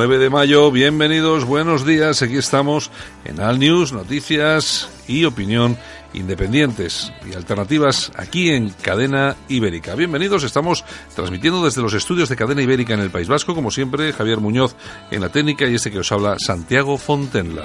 9 de mayo, bienvenidos, buenos días, aquí estamos en Al News, noticias y opinión independientes y alternativas aquí en Cadena Ibérica. Bienvenidos, estamos transmitiendo desde los estudios de Cadena Ibérica en el País Vasco, como siempre, Javier Muñoz en la técnica y este que os habla, Santiago Fontenla.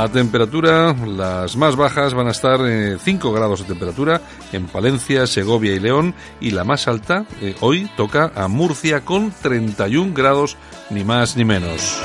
La temperatura, las más bajas van a estar eh, 5 grados de temperatura en Palencia, Segovia y León y la más alta eh, hoy toca a Murcia con 31 grados ni más ni menos.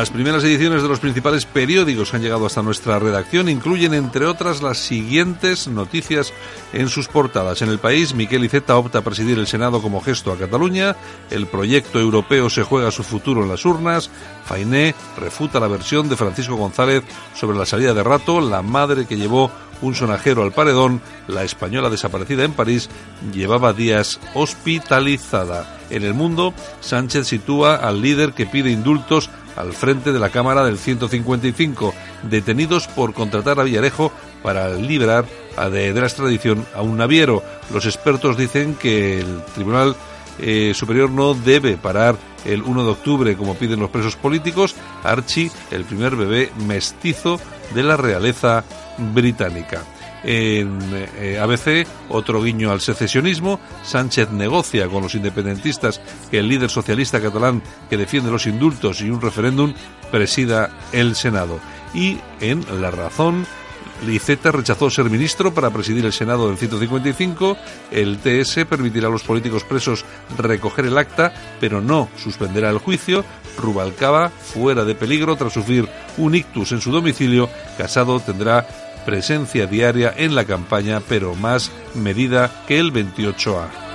Las primeras ediciones de los principales periódicos que han llegado hasta nuestra redacción incluyen, entre otras, las siguientes noticias en sus portadas. En el país, Miquel Iceta opta a presidir el Senado como gesto a Cataluña, el proyecto europeo se juega su futuro en las urnas, Fainé refuta la versión de Francisco González sobre la salida de rato, la madre que llevó un sonajero al paredón, la española desaparecida en París llevaba días hospitalizada. En el mundo, Sánchez sitúa al líder que pide indultos al frente de la Cámara del 155, detenidos por contratar a Villarejo para liberar de, de la extradición a un naviero. Los expertos dicen que el Tribunal eh, Superior no debe parar el 1 de octubre, como piden los presos políticos. Archie, el primer bebé mestizo de la realeza británica. En eh, ABC, otro guiño al secesionismo. Sánchez negocia con los independentistas que el líder socialista catalán que defiende los indultos y un referéndum presida el Senado. Y en La Razón, Liceta rechazó ser ministro para presidir el Senado del 155. El TS permitirá a los políticos presos recoger el acta, pero no suspenderá el juicio. Rubalcaba, fuera de peligro tras sufrir un ictus en su domicilio. Casado tendrá presencia diaria en la campaña, pero más medida que el 28A.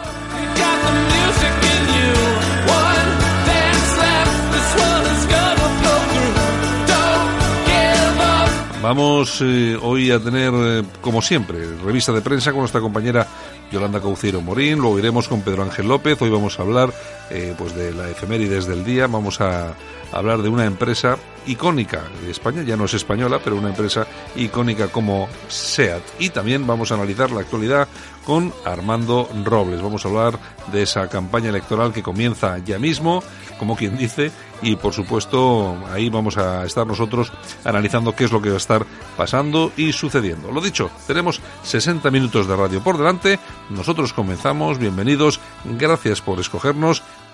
Vamos eh, hoy a tener, eh, como siempre, revista de prensa con nuestra compañera Yolanda Cauciero Morín, luego iremos con Pedro Ángel López, hoy vamos a hablar eh, pues de la efemérides del día, vamos a hablar de una empresa icónica de España, ya no es española, pero una empresa icónica como SEAT. Y también vamos a analizar la actualidad con Armando Robles. Vamos a hablar de esa campaña electoral que comienza ya mismo, como quien dice, y por supuesto ahí vamos a estar nosotros analizando qué es lo que va a estar pasando y sucediendo. Lo dicho, tenemos 60 minutos de radio por delante, nosotros comenzamos, bienvenidos, gracias por escogernos,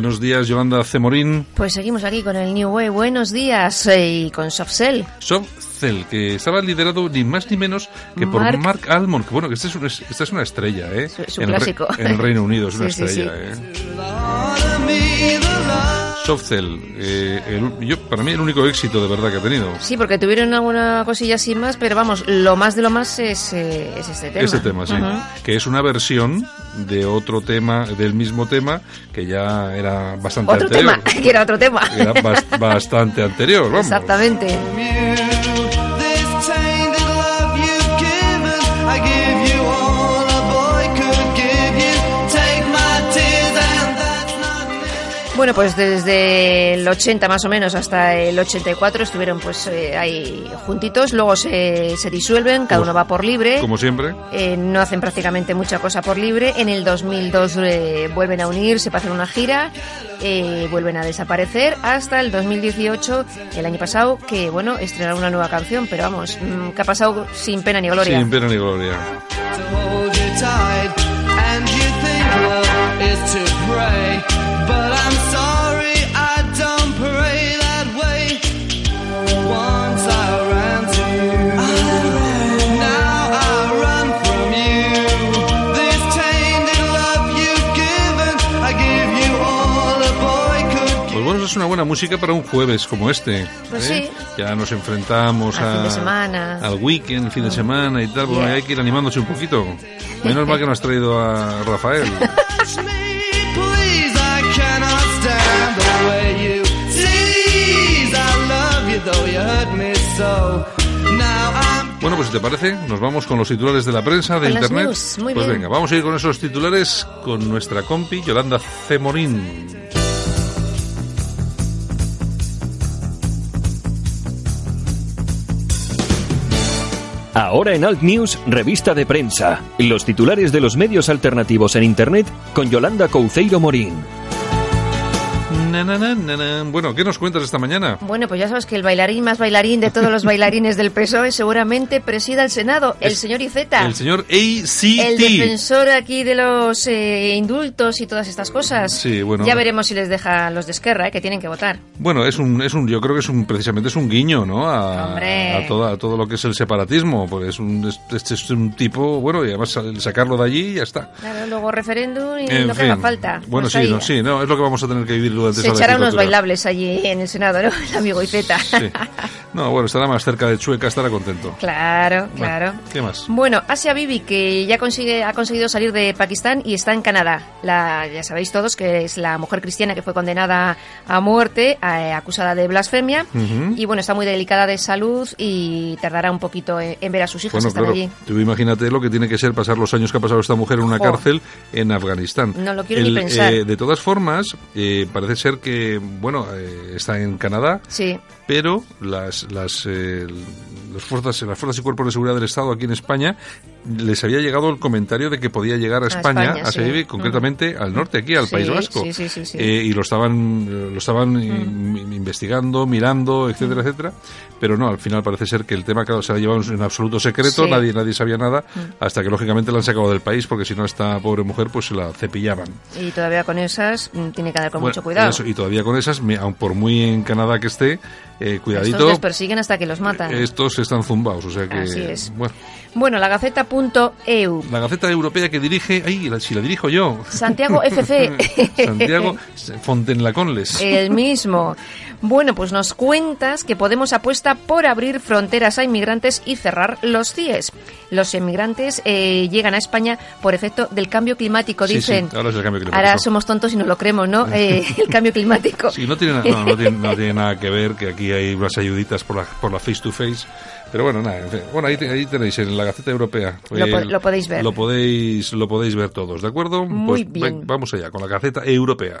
Buenos días, Yolanda Cemorín. Pues seguimos aquí con el New Way. Buenos días eh, y con Softcell. Softcell, que estaba liderado ni más ni menos que por Mark- Mark, Almond, que bueno, que esta es, una, esta es una estrella, ¿eh? Su- su en, el Re- clásico. en el Reino Unido es una Sí, sí, estrella, ¿eh? Softcell, eh, el- yo, para mí el único éxito de verdad que ha tenido. Sí, porque tuvieron alguna cosilla así más, pero vamos, lo más de lo más es, eh, es este tema. Este tema, sí. Ujú. Que es una versión de otro tema, del mismo tema, que ya era bastante Otro anterior. tema, que era otro tema. Era bas- bastante anterior, vamos. Exactamente. Bueno, pues desde el 80 más o menos hasta el 84 estuvieron pues eh, ahí juntitos, luego se, se disuelven, cada Como- uno va por libre. Como siempre. Eh, no hacen prácticamente mucha cosa por libre. En el 2002 eh, vuelven a unirse para hacer una gira, eh, vuelven a desaparecer hasta el 2018, el año pasado, que bueno, estrenaron una nueva canción, pero vamos, mm, que ha pasado sin pena ni gloria. Sin pena ni gloria. To hold you tight. And you think love is to pray. But I'm sorry, I don't pray that way. Once I ran to you. Now I run from you. This tainted love you've given, I give you all a boy could Pues bueno, eso es una buena música para un jueves como este. Pues ¿eh? sí. Ya nos enfrentamos Al a, fin de semana. al weekend, fin de semana y tal. Bueno, Yeah. hay que ir animándose un poquito. Menos mal que no has traído a Rafael. Bueno, pues si te parece, nos vamos con los titulares de la prensa, de Con las internet. news, muy pues bien. venga, vamos a ir con esos titulares con nuestra compi Yolanda Cemorín. Ahora en Alt News, revista de prensa. Los titulares de los medios alternativos en Internet con Yolanda Couceiro Morín. Bueno, ¿qué nos cuentas esta mañana? Bueno, pues ya sabes que el bailarín más bailarín de todos los bailarines del PSOE seguramente presida el Senado, el Es señor Iceta. El señor ACT. El defensor aquí de los eh, indultos y todas estas cosas. Sí, bueno. Ya veremos si les deja los de Esquerra, eh, que tienen que votar. Bueno, es un, es un, yo creo que es un, precisamente es un guiño, ¿no? A, a, toda- a todo lo que es el separatismo, porque es un, es- este es un tipo, bueno, y además sacarlo de allí y ya está. Claro, luego referéndum y En lo que fin. haga falta. Bueno, sí, no, sí, no, es lo que vamos a tener que vivir durante Se echará unos bailables allí en el Senado, ¿no? El amigo Iceta. Sí. No, bueno, estará más cerca de Chueca, estará contento. Claro, claro. Bueno, ¿Qué más? Bueno, Asia Bibi, que ya consigue, ha conseguido salir de Pakistán y está en Canadá. La, ya sabéis todos que es la mujer cristiana que fue condenada a muerte, eh, acusada de blasfemia. Ujú. Y bueno, está muy delicada de salud y tardará un poquito en, en ver a sus hijos Bueno, están claro, allí. tú imagínate lo que tiene que ser pasar los años que ha pasado esta mujer en una Jo. cárcel en Afganistán. No lo quiero ni pensar. eh, de todas formas, eh, parece ser que, bueno, eh, está en Canadá, Sí, pero las las, eh, las fuerzas las fuerzas y cuerpos de seguridad del Estado aquí en España les había llegado el comentario de que podía llegar a A España, España, a sí. Sevilla, concretamente al norte aquí al Sí, País Vasco sí, sí, sí, sí. Eh, y lo estaban eh, lo estaban Mm. in- investigando mirando etcétera etcétera pero no al final parece ser que el tema claro se ha llevado en absoluto secreto Sí. Nadie nadie sabía nada hasta que lógicamente la han sacado del país porque si no esta pobre mujer pues se la cepillaban y todavía con esas mm, tiene que andar con Bueno, mucho cuidado. eso, y todavía con esas, aun por muy en Canadá que esté, eh, Estos cuidadito, les persiguen hasta que los matan. estos están zumbados, o sea que... Así es. Bueno, Bueno, la Gaceta.eu. la Gaceta Europea que dirige, ay, si la dirijo yo, Santiago FC. Santiago Fontenlaconles. El mismo. Bueno, pues nos cuentas que Podemos apuesta por abrir fronteras a inmigrantes y cerrar los CIES. Los inmigrantes eh, llegan a España por efecto del cambio climático, dicen. sí, ahora es el cambio climático. Ahora somos tontos y nos lo creemos, ¿no? Eh, el cambio climático. Sí, no tiene, na- no, no tiene, no tiene nada que ver, que aquí hay unas ayuditas por la, por la face to face. Pero bueno, nada, en fin. Bueno, ahí, ahí tenéis en la Gaceta Europea. Lo Eh, lo podéis ver. Lo podéis, lo podéis ver todos, ¿de acuerdo? Muy Pues bien. ven, vamos allá, con la Gaceta Europea.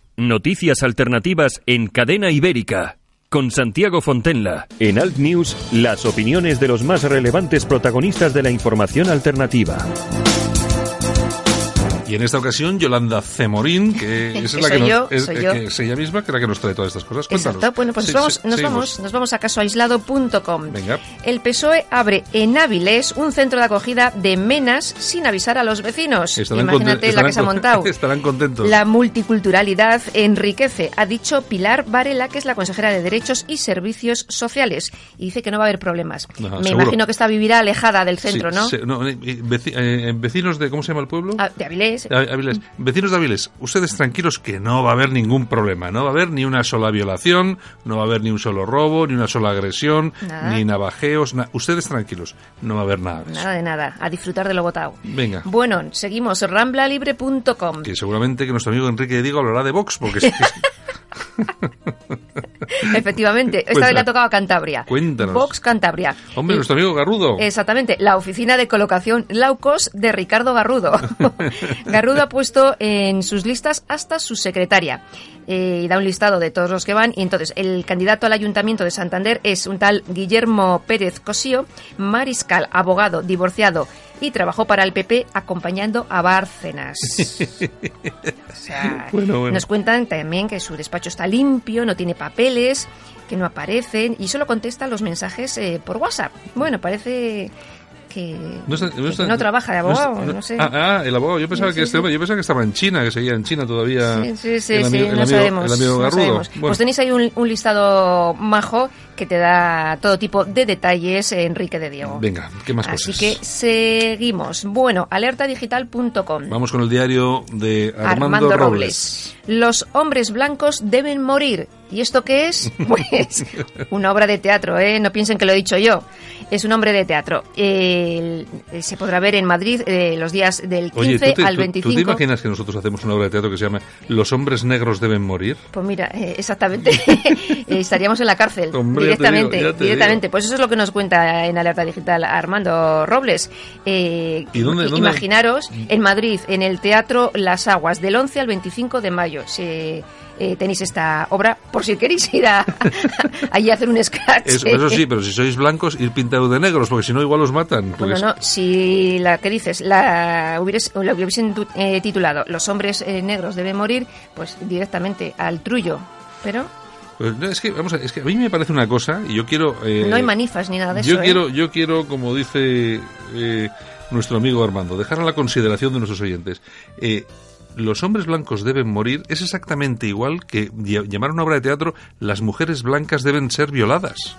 noticias alternativas en cadena ibérica. Con Santiago Fontenla. En Alt News, las opiniones de los más relevantes protagonistas de la información alternativa. Y en esta ocasión, Yolanda Cemorín, que es la que yo, nos, es, soy eh, yo. que es ella misma, que es la que nos trae todas estas cosas. Cuéntanos. Exacto. Bueno, pues Sí, nos, vamos, sí, nos, seguimos. vamos, nos vamos a casoaislado.com. Venga. El PSOE abre en Áviles un centro de acogida de menas sin avisar a los vecinos. Estarán Imagínate la que se ha montado. estarán contentos. La multiculturalidad enriquece, ha dicho Pilar Varela, que es la consejera de Derechos y Servicios Sociales. Y dice que no va a haber problemas. Ajá, Me seguro. imagino que esta vivirá alejada del centro, Sí, ¿no? se- no, eh, veci- eh, vecinos de, ¿cómo se llama el pueblo? Ah, de Avilés. Áviles. Vecinos de Áviles, ustedes tranquilos que no va a haber ningún problema, no va a haber ni una sola violación, no va a haber ni un solo robo, ni una sola agresión, Nada. ni navajeos, na- ustedes tranquilos, no va a haber nada de eso. Nada de nada, a disfrutar de lo votado. Venga. Bueno, seguimos, ramblalibre.com. Que seguramente que nuestro amigo Enrique Diego hablará de Vox, porque es- es- Efectivamente, esta vez le ha tocado a Cantabria. Cuéntanos. Vox Cantabria. Hombre, Y- nuestro amigo Garrudo. Exactamente, la oficina de colocación Laucos de Ricardo Garrudo. Garrudo ha puesto en sus listas hasta su secretaria. eh, y da un listado de todos los que van. Y entonces, el candidato al Ayuntamiento de Santander es un tal Guillermo Pérez Cosío, mariscal, abogado, divorciado y trabajó para el PP acompañando a Bárcenas. O sea, Bueno, bueno. Nos cuentan también que su despacho está limpio, no tiene papeles, que no aparecen y solo contesta los mensajes eh, por WhatsApp. Bueno, parece que No, está- que está- no trabaja de abogado, no, sé. Ah, ah, el abogado. Yo pensaba Sí, que este sí. yo pensaba que estaba en China, que seguía en China todavía. Sí, sí, sí, el amigo, el no amigo- sabemos. el amigo no sabemos. Bueno, Pues tenéis ahí un, un listado majo que te da todo tipo de detalles, Enrique de Diego. venga, ¿qué más Así cosas? que seguimos. Bueno, alertadigital.com. Vamos con el diario de Armando, Armando, Robles. Robles. Los hombres blancos deben morir. ¿Y esto qué es? Pues una obra de teatro, ¿eh? No piensen que lo he dicho yo. Es un hombre de teatro. Eh, se podrá ver en Madrid eh, los días del 15 Oye, ¿tú te, al tú- 25. ¿tú te imaginas que nosotros hacemos una obra de teatro que se llama Los hombres negros deben morir? Pues mira, eh, exactamente. Estaríamos en la cárcel Hombre, directamente. digo, directamente. digo. Pues eso es lo que nos cuenta en Alerta Digital Armando Robles. ¿Y dónde- dónde? Imaginaros en Madrid, en el Teatro Las Aguas, del 11 al 25 de mayo. Se, eh, tenéis esta obra por si queréis ir a, allí a hacer un scratch. Eso, eso sí, pero si sois blancos, ir pintados de negros, porque si no, igual os matan. Bueno, no, si la que dices la, hubieras, la hubiesen eh, titulado Los hombres eh, negros deben morir, pues directamente al trullo. Pero Pues, no, es que, vamos a, es que a mí me parece una cosa y yo quiero... eh, no hay manifas ni nada de yo eso. ¿eh? quiero, yo quiero, como dice eh, nuestro amigo Armando, dejar a la consideración de nuestros oyentes. Los hombres blancos deben morir es exactamente igual que ll- llamar una obra de teatro las mujeres blancas deben ser violadas.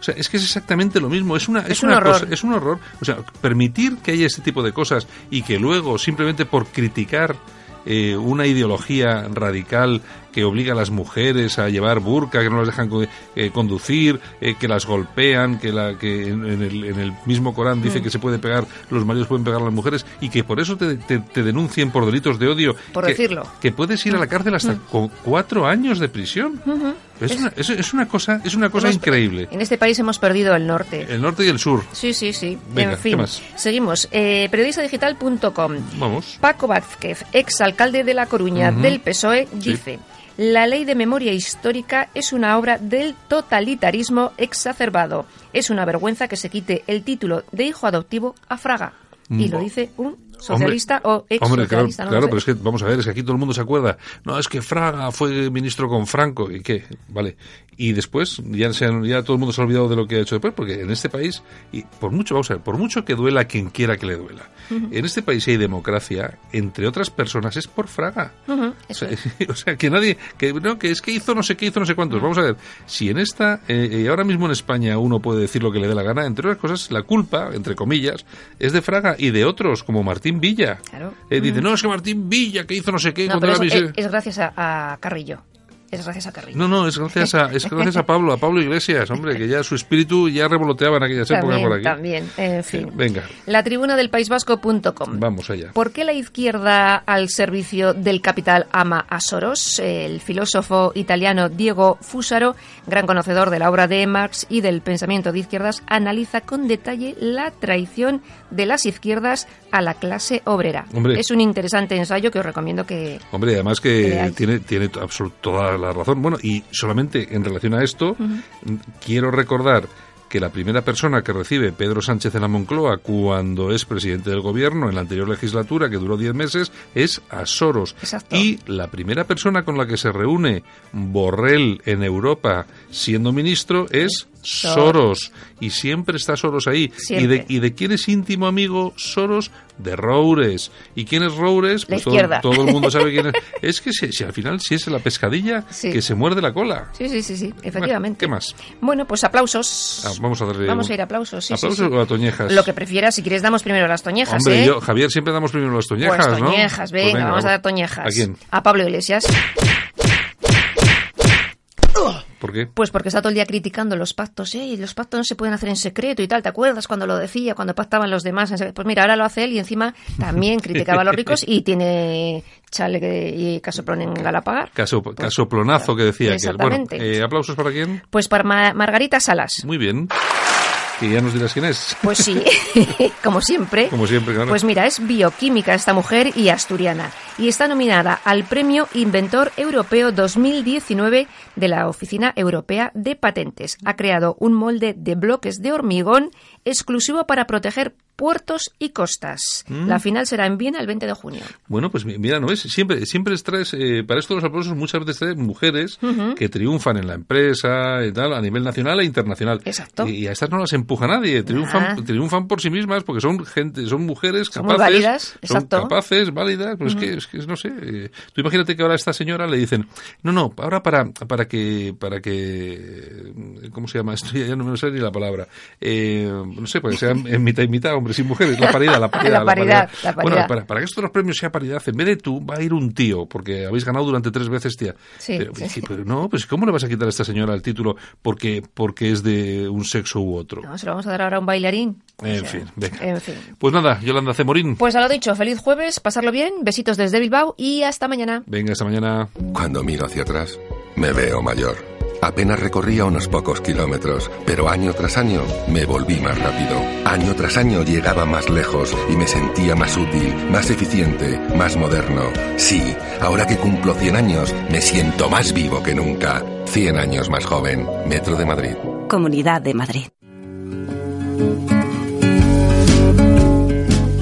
O sea, es que es exactamente lo mismo. Es una, es Mm. Es un una horror. cosa, es un horror. O sea, permitir que haya este tipo de cosas y que luego simplemente por criticar eh, una ideología radical que obliga a las mujeres a llevar burka, que no las dejan eh, conducir, eh, que las golpean, que, la, que en, en el, en el mismo Corán dice Mm. que se puede pegar, los maridos pueden pegar a las mujeres y que por eso te, te- te denuncien por delitos de odio. Por que, decirlo. Que puedes ir a la cárcel hasta con cuatro años de prisión. es, una, es, es una cosa, es una cosa Hemos- increíble. En este país hemos perdido el norte. El norte y el sur. Sí, sí, sí. Venga, en fin. ¿qué más? Seguimos. Eh, periodistadigital.com. Vamos. Paco Vázquez, exalcalde de La Coruña del PSOE, Sí. Dice: La ley de memoria histórica es una obra del totalitarismo exacerbado. Es una vergüenza que se quite el título de hijo adoptivo a Fraga. Y lo dice un socialista o ex Hombre, claro, socialista. claro pero es que vamos a ver, es que aquí todo el mundo se acuerda. No, es que Fraga fue ministro con Franco y qué, vale. Y después ya, se ya todo el mundo se ha olvidado de lo que ha hecho después, porque en este país, y por mucho, vamos a ver, por mucho que duela a quien quiera que le duela, en este país hay democracia, entre otras personas, es por Fraga. O sea, es. o sea, que nadie, que no, que es que hizo no sé qué, hizo no sé cuántos. Vamos a ver, si en esta, eh, eh, ahora mismo en España uno puede decir lo que le dé la gana, entre otras cosas, la culpa, entre comillas, es de Fraga y de otros, como Martín Villa. Claro. Eh, dice, no, es que Martín Villa, que hizo no sé qué, No, pero la eso miseria". es, es gracias a, a Carrillo. Es gracias a Carrillo. No, no, es gracias a, es gracias a Pablo, a Pablo Iglesias, hombre, que ya su espíritu ya revoloteaba en aquellas épocas por aquí. también. En fin. Eh, venga, La tribuna del País Vasco.com. vamos allá. ¿Por qué la izquierda al servicio del capital ama a Soros? El filósofo italiano Diego Fusaro, gran conocedor de la obra de Marx y del pensamiento de izquierdas, analiza con detalle la traición de las izquierdas a la clase obrera. Hombre. Es un interesante ensayo que os recomiendo que... Hombre, además Que tiene, tiene toda la razón. Bueno, y solamente en relación a esto, quiero recordar que la primera persona que recibe Pedro Sánchez en la Moncloa cuando es presidente del gobierno en la anterior legislatura, que duró 10 meses, es a Soros. Exacto. Y la primera persona con la que se reúne Borrell en Europa siendo ministro es Soros. Y siempre está Soros ahí. ¿Y de. ¿Y de quién es íntimo amigo Soros? De Roures. ¿Y quién es Roures? La Pues todo, izquierda. todo el mundo sabe quién es. Es que si, si al final si es la pescadilla Sí. que se muerde la cola. Sí, sí, sí, sí, efectivamente. ¿Qué más? Bueno, pues aplausos. Ah, vamos a darle Vamos un- a ir a aplausos. sí, ¿Aplausos sí. o a toñejas? Lo que prefieras, si quieres damos primero las toñejas, Hombre, ¿eh? yo, Javier, siempre damos primero las toñejas, pues ¿no? toñejas, Pues venga, vamos a dar toñejas. ¿A quién? A Pablo Iglesias. ¿Por ¿Por qué? Pues porque está todo el día criticando los pactos. ¿eh? Los pactos no se pueden hacer en secreto y tal. ¿Te acuerdas cuando lo decía, cuando pactaban los demás? Pues mira, ahora lo hace él y encima también criticaba a los ricos y tiene chale que- y casoplón en Galapagar. Caso, casoplonazo que decía Bueno, Exactamente. eh, aplausos para quién. Pues para Ma- Margarita Salas. Muy bien. Que ya nos dirás quién es. Pues sí, como siempre. Como siempre, claro. Pues mira, es bioquímica esta mujer y asturiana. Y está nominada al Premio Inventor Europeo 2019 de la Oficina Europea de Patentes. Ha creado un molde de bloques de hormigón exclusivo para proteger puertos y costas. Mm. La final será en Viena el 20 de junio. Bueno, pues mi- mira, ¿no ves? Siempre, siempre traes, eh, para esto los aplausos muchas veces traes mujeres que triunfan en la empresa y tal, a nivel nacional e internacional. Exacto. Y, y a estas no las empuja nadie, triunfan, Ah. triunfan por sí mismas porque son gente, son mujeres Son capaces. válidas, son exacto. capaces, válidas, pues es, que, es que, no sé, eh, tú imagínate que ahora a esta señora le dicen, no, no, ahora para, para que, para que, eh, ¿cómo se llama esto? Ya, no me sé ni la palabra. Eh, no sé, para que sean en mitad y mitad, hombres y mujeres, la paridad, la paridad. La paridad, la Bueno, paridad. para, para que estos los premios sea paridad, en vez de tú, va a ir un tío, porque habéis ganado durante tres veces, tía. Sí, pero, sí, sí. pero no, pues ¿cómo le vas a quitar a esta señora el título porque, porque es de un sexo u otro? No, se lo vamos a dar ahora a un bailarín. En O sea, fin, venga. En fin. Pues nada, Yolanda Cemorín. Pues a lo dicho, feliz jueves, pasarlo bien, besitos desde Bilbao y hasta mañana. Venga, esta mañana. Cuando miro hacia atrás, me veo mayor. Apenas recorría unos pocos kilómetros, pero año tras año me volví más rápido. Año tras año llegaba más lejos y me sentía más útil, más eficiente, más moderno. Sí, ahora que cumplo 100 años, me siento más vivo que nunca. 100 años más joven. Metro de Madrid. Comunidad de Madrid.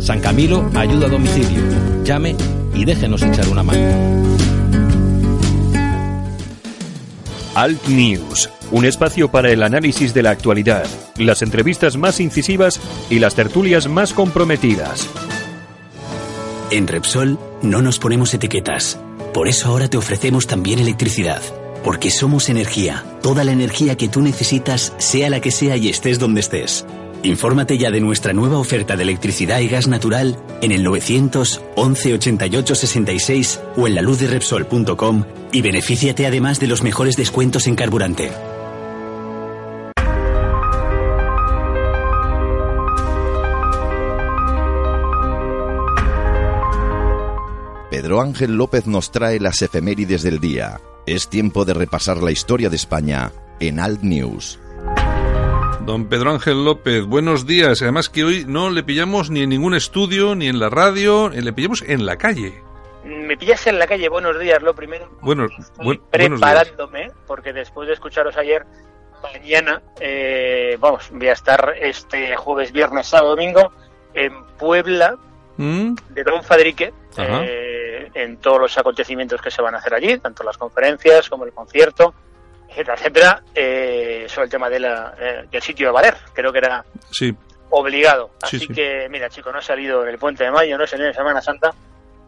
San Camilo ayuda a domicilio. Llame y déjenos echar una mano. Alt News, un espacio para el análisis de la actualidad, las entrevistas más incisivas y las tertulias más comprometidas. En Repsol no nos ponemos etiquetas. Por eso ahora te ofrecemos también electricidad. Porque somos energía. Toda la energía que tú necesitas, sea la que sea y estés donde estés. Infórmate ya de nuestra nueva oferta de electricidad y gas natural en el 900 11 88 66 o en la luz de Repsol.com y benefíciate además de los mejores descuentos en carburante. Pedro Ángel López nos trae las efemérides del día. Es tiempo de repasar la historia de España en Alt News. Don Pedro Ángel López, buenos días. Además que hoy no le pillamos ni en ningún estudio, ni en la radio, eh, le pillamos en la calle. Me pillas en la calle, buenos días, lo primero. Bueno, Estoy buen- buenos días. preparándome, porque después de escucharos ayer, mañana, eh, vamos, voy a estar este jueves, viernes, sábado, domingo, en Puebla, ¿Mm? de Don Fadrique, eh, en todos los acontecimientos que se van a hacer allí, tanto las conferencias como el concierto, etcétera, etcétera, eh, sobre el tema de la, eh, del sitio de Valer. Creo que era Sí, obligado. Sí, Así sí. que, mira, chico, no he salido en el puente de mayo, no he salido en Semana Santa,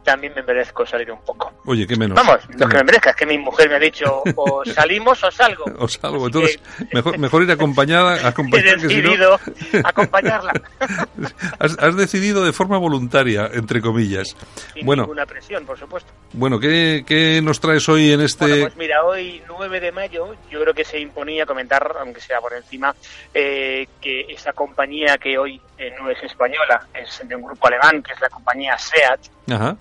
también me merezco salir un poco. oye, qué menos. Vamos, lo que me merezca, es que mi mujer me ha dicho o salimos o salgo. O salgo, Así entonces, que mejor, mejor ir acompañada, he acompañada que si no. decidido acompañarla Has, has decidido de forma voluntaria, entre comillas. sin Bueno, ninguna presión, por supuesto. bueno, ¿qué, qué nos traes hoy en este...? Bueno, pues mira, hoy 9 de mayo yo creo que se imponía comentar, aunque sea por encima, eh, que esa compañía que hoy eh, no es española, es de un grupo alemán, que es la compañía SEAT, Ajá.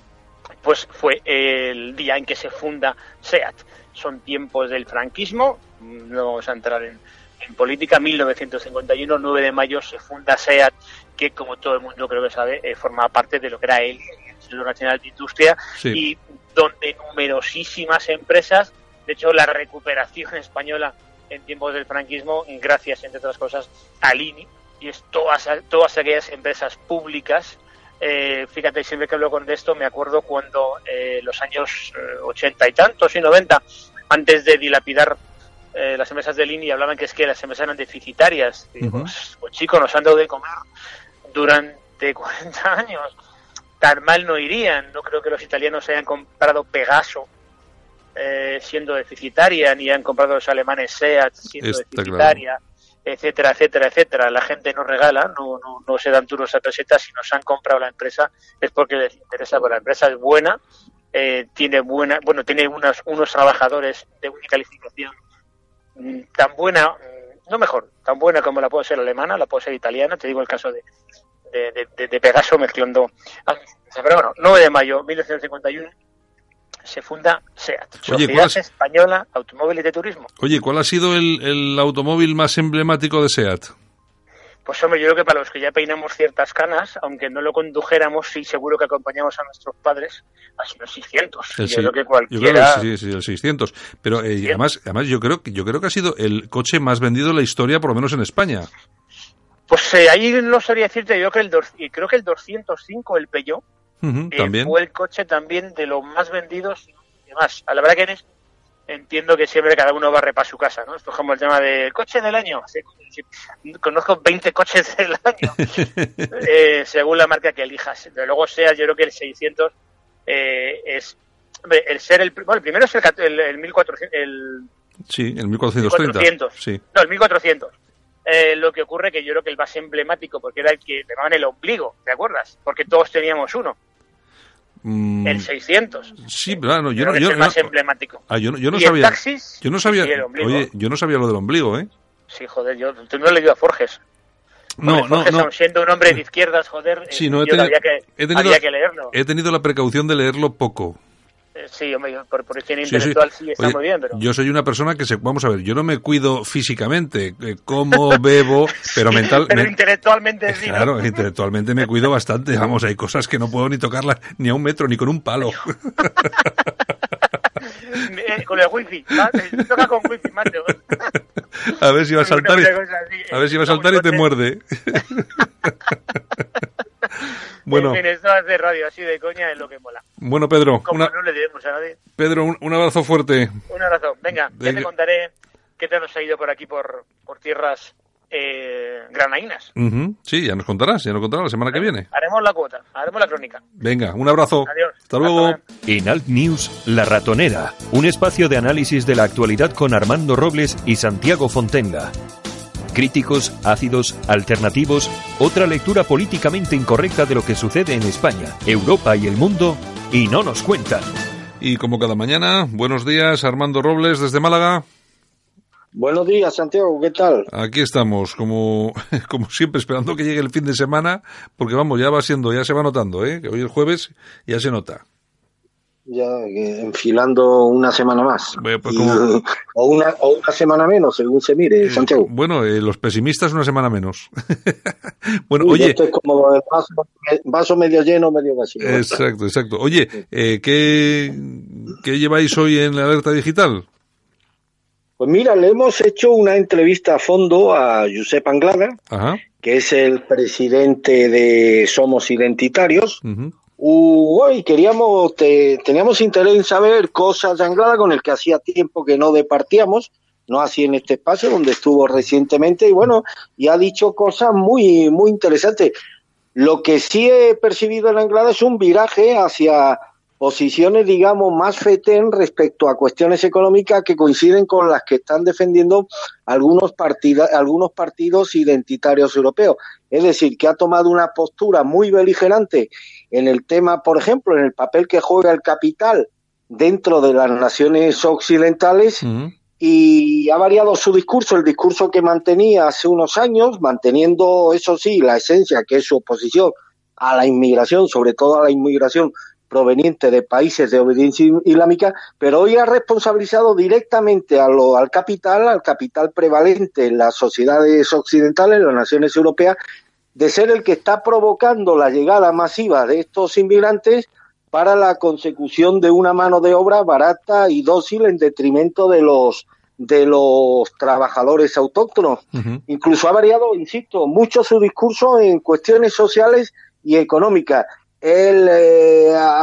Pues fue el día en que se funda SEAT. Son tiempos del franquismo, no vamos a entrar en, en política, 1951, 9 de mayo se funda SEAT, que como todo el mundo creo que sabe, eh, forma parte de lo que era el Instituto Nacional de Industria Sí. y donde numerosísimas empresas, de hecho la recuperación española en tiempos del franquismo, gracias entre otras cosas al INI, y es todas, todas aquellas empresas públicas eh, fíjate, siempre que hablo con esto, me acuerdo cuando eh, los años eh, 80 y tantos y 90, antes de dilapidar eh, las empresas de línea hablaban que es que las empresas eran deficitarias. Digo, pues, pues, chicos, nos han dado de comer durante 40 años. Tan mal no irían. No creo que los italianos hayan comprado Pegaso eh, siendo deficitaria, ni han comprado los alemanes SEAT siendo Está deficitaria, etcétera, etcétera, etcétera. La gente no regala, no, no, no se dan turnos a pesetas. Si nos han comprado la empresa es porque les interesa, porque la empresa es buena, eh, tiene buena, bueno, tiene unos, unos trabajadores de una calificación mm, tan buena, mm, no mejor, tan buena como la puede ser alemana, la puede ser italiana, te digo el caso de, de, de- de- de Pegaso mezclando. Pero bueno, 9 de mayo 1951 se funda SEAT, Oye, Sociedad ¿cuál es- Española Automóviles de Turismo. Oye, ¿cuál ha sido el, el automóvil más emblemático de SEAT? Pues hombre, yo creo que para los que ya peinamos ciertas canas, aunque no lo condujéramos, sí seguro que acompañamos a nuestros padres a los 600. El yo sí- creo que yo cualquiera... creo que sí, sí, el 600. Pero eh, además, además yo creo que yo creo que ha sido el coche más vendido en la historia, por lo menos en España. Pues eh, ahí no sabría decirte, yo creo que el, creo que el 205, el Peugeot, Eh, También. fue el coche también de los más vendidos y demás. A la verdad que entiendo que siempre cada uno barre para su casa, ¿no? Es como el tema del coche del año. Sí, conozco 20 coches del año, eh, según la marca que elijas. Pero luego sea, yo creo que el 600 eh, es... hombre, el ser el, bueno, el primero es el, el, el 1400, el Sí, el 1430. 1400. Sí. no, el 1400. Eh, lo que ocurre que yo creo que el más emblemático, porque era el que llamaban el ombligo, ¿te acuerdas? Porque todos teníamos uno, Mm, el 600. sí, claro, yo no, yo, es el no- más emblemático. ah, yo no, yo no ¿Y el sabía. taxis? Yo no sabía. Sí, el oye, yo no sabía lo del ombligo, ¿eh? Sí, joder, yo tú no has leído a Forges. No, no, no. siendo un hombre de izquierdas, joder, Sí, eh, no he yo tenido, había, que, he tenido, había que leerlo. he tenido la precaución de leerlo poco. Eh, Sí, hombre, por, por higiene Sí, sí. intelectual sí, está Oye, muy bien, pero... Yo soy una persona que se, vamos a ver, yo no me cuido físicamente, eh, como, bebo, pero mental, pero men- intelectualmente sí, ¿no? claro, intelectualmente me cuido bastante. Vamos, hay cosas que no puedo ni tocarlas ni a un metro ni con un palo. Eh, con el wifi, ¿sabes? Toca con wifi, macho. A ver si va a saltar y, a ver si va a saltar y te muerde. Bueno, En esto hace radio así de coña es lo que mola. bueno Pedro, Como una, no le debemos a nadie. Pedro, un, un abrazo fuerte. Un abrazo. Venga, ya Venga. te contaré qué te nos ha ido por aquí, por, por tierras eh, granainas. Ujú, Sí, ya nos contarás, ya nos contarás la semana que viene. Haremos la cuota, haremos la crónica. Venga, un abrazo. Adiós. Hasta luego. En Alt News, La Ratonera, un espacio de análisis de la actualidad con Armando Robles y Santiago Fontenga. Críticos, ácidos, alternativos, otra lectura políticamente incorrecta de lo que sucede en España, Europa y el mundo, y no nos cuentan. Y como cada mañana, buenos días, Armando Robles desde Málaga. Buenos días, Santiago, ¿qué tal? Aquí estamos, como, como siempre, esperando que llegue el fin de semana, porque vamos, ya va siendo, ya se va notando, ¿eh? Que hoy es jueves, ya se nota. Ya eh, enfilando una semana más. Bueno, pues Y, o, una, o una semana menos, según se mire, Santiago. Bueno, eh, los pesimistas una semana menos. bueno, Uy, oye, Esto es como el vaso, vaso medio lleno, medio vacío. exacto, exacto. Oye, eh, ¿qué, ¿qué lleváis hoy en la alerta digital? Pues mira, le hemos hecho una entrevista a fondo a Josep Anglada, Ajá. que es el presidente de Somos Identitarios. Ujú. Uh, queríamos, te- teníamos interés en saber cosas de Anglada con el que hacía tiempo que no departíamos, no así en este espacio donde estuvo recientemente, y bueno, y ha dicho cosas muy, muy interesantes. Lo que sí he percibido en Anglada es un viraje hacia posiciones, digamos, más fetén respecto a cuestiones económicas que coinciden con las que están defendiendo algunos, partida- algunos partidos identitarios europeos. Es decir, que ha tomado una postura muy beligerante en el tema, por ejemplo, en el papel que juega el capital dentro de las naciones occidentales y ha variado su discurso, el discurso que mantenía hace unos años, manteniendo, eso sí, la esencia que es su oposición a la inmigración, sobre todo a la inmigración proveniente de países de obediencia islámica, pero hoy ha responsabilizado directamente a lo, al capital, al capital prevalente en las sociedades occidentales, en las naciones europeas, de ser el que está provocando la llegada masiva de estos inmigrantes para la consecución de una mano de obra barata y dócil en detrimento de los de los trabajadores autóctonos. Incluso ha variado, insisto, mucho su discurso en cuestiones sociales y económicas. él eh, ha,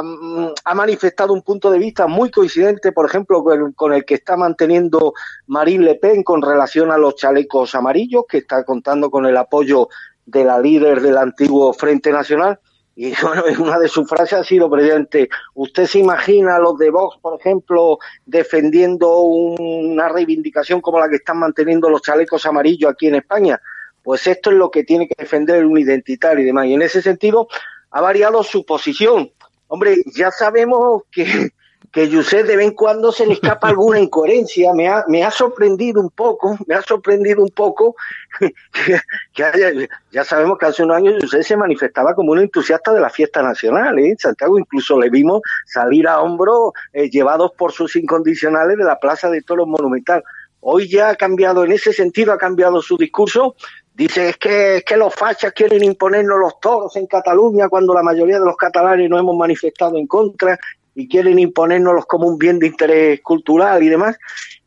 ha manifestado un punto de vista muy coincidente, por ejemplo, con, con el que está manteniendo Marine Le Pen con relación a los chalecos amarillos, que está contando con el apoyo de la líder del antiguo Frente Nacional. Y bueno, una de sus frases ha sido, presidente, ¿usted se imagina a los de Vox, por ejemplo, defendiendo una reivindicación como la que están manteniendo los chalecos amarillos aquí en España? Pues esto es lo que tiene que defender un identitario y demás. Y en ese sentido ha variado su posición. Hombre, ya sabemos que, que Yusef de vez en cuando se le escapa alguna incoherencia. Me ha, me ha sorprendido un poco, me ha sorprendido un poco que, haya- ya sabemos que hace unos años Yusef se manifestaba como un entusiasta de la fiesta nacional. ¿eh? Santiago incluso le vimos salir a hombro eh, llevados por sus incondicionales de la Plaza de Toros Monumental. Hoy ya ha cambiado, en ese sentido ha cambiado su discurso. Dice es que, es que los fachas quieren imponernos los toros en Cataluña cuando la mayoría de los catalanes no hemos manifestado en contra y quieren imponérnoslos como un bien de interés cultural y demás.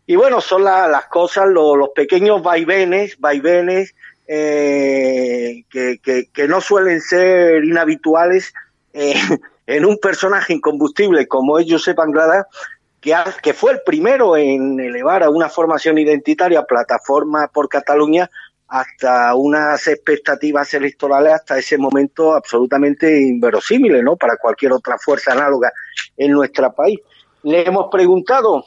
Y bueno, son la- las cosas, lo- los pequeños vaivenes, vaivenes eh, que, que- no suelen ser inhabituales eh, en un personaje incombustible como es Josep Anglada, que, que fue el primero en elevar a una formación identitaria, plataforma por Cataluña, hasta unas expectativas electorales hasta ese momento absolutamente inverosímiles, ¿no? Para cualquier otra fuerza análoga en nuestro país. Le hemos preguntado,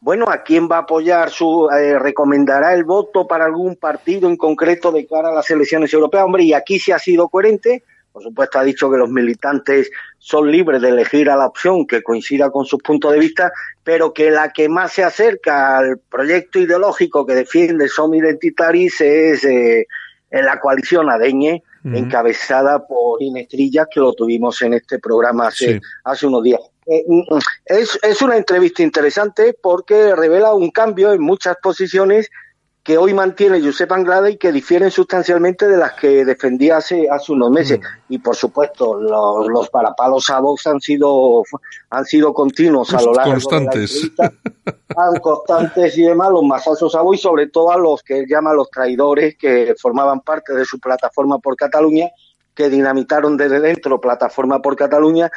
bueno, ¿a quién va a apoyar su, eh, recomendará el voto para algún partido en concreto de cara a las elecciones europeas? Hombre, y aquí sí ha sido coherente. Por supuesto, ha dicho que los militantes son libres de elegir a la opción que coincida con sus puntos de vista, pero que la que más se acerca al proyecto ideológico que defiende Som Identitaris es eh, en la coalición Adeñe, encabezada por Inés Trillas, que lo tuvimos en este programa hace, Sí. hace unos días. Eh, mm, es, es una entrevista interesante porque revela un cambio en muchas posiciones que hoy mantiene Josep Anglada y que difieren sustancialmente de las que defendía hace, hace unos meses. Y por supuesto, los, los parapalos a Vox han sido, han sido continuos a lo largo Constantes. de la entrevista, han constantes y demás, los masazos a Vox y sobre todo a los que él llama los traidores que formaban parte de su plataforma por Cataluña, que dinamitaron desde dentro plataforma por Cataluña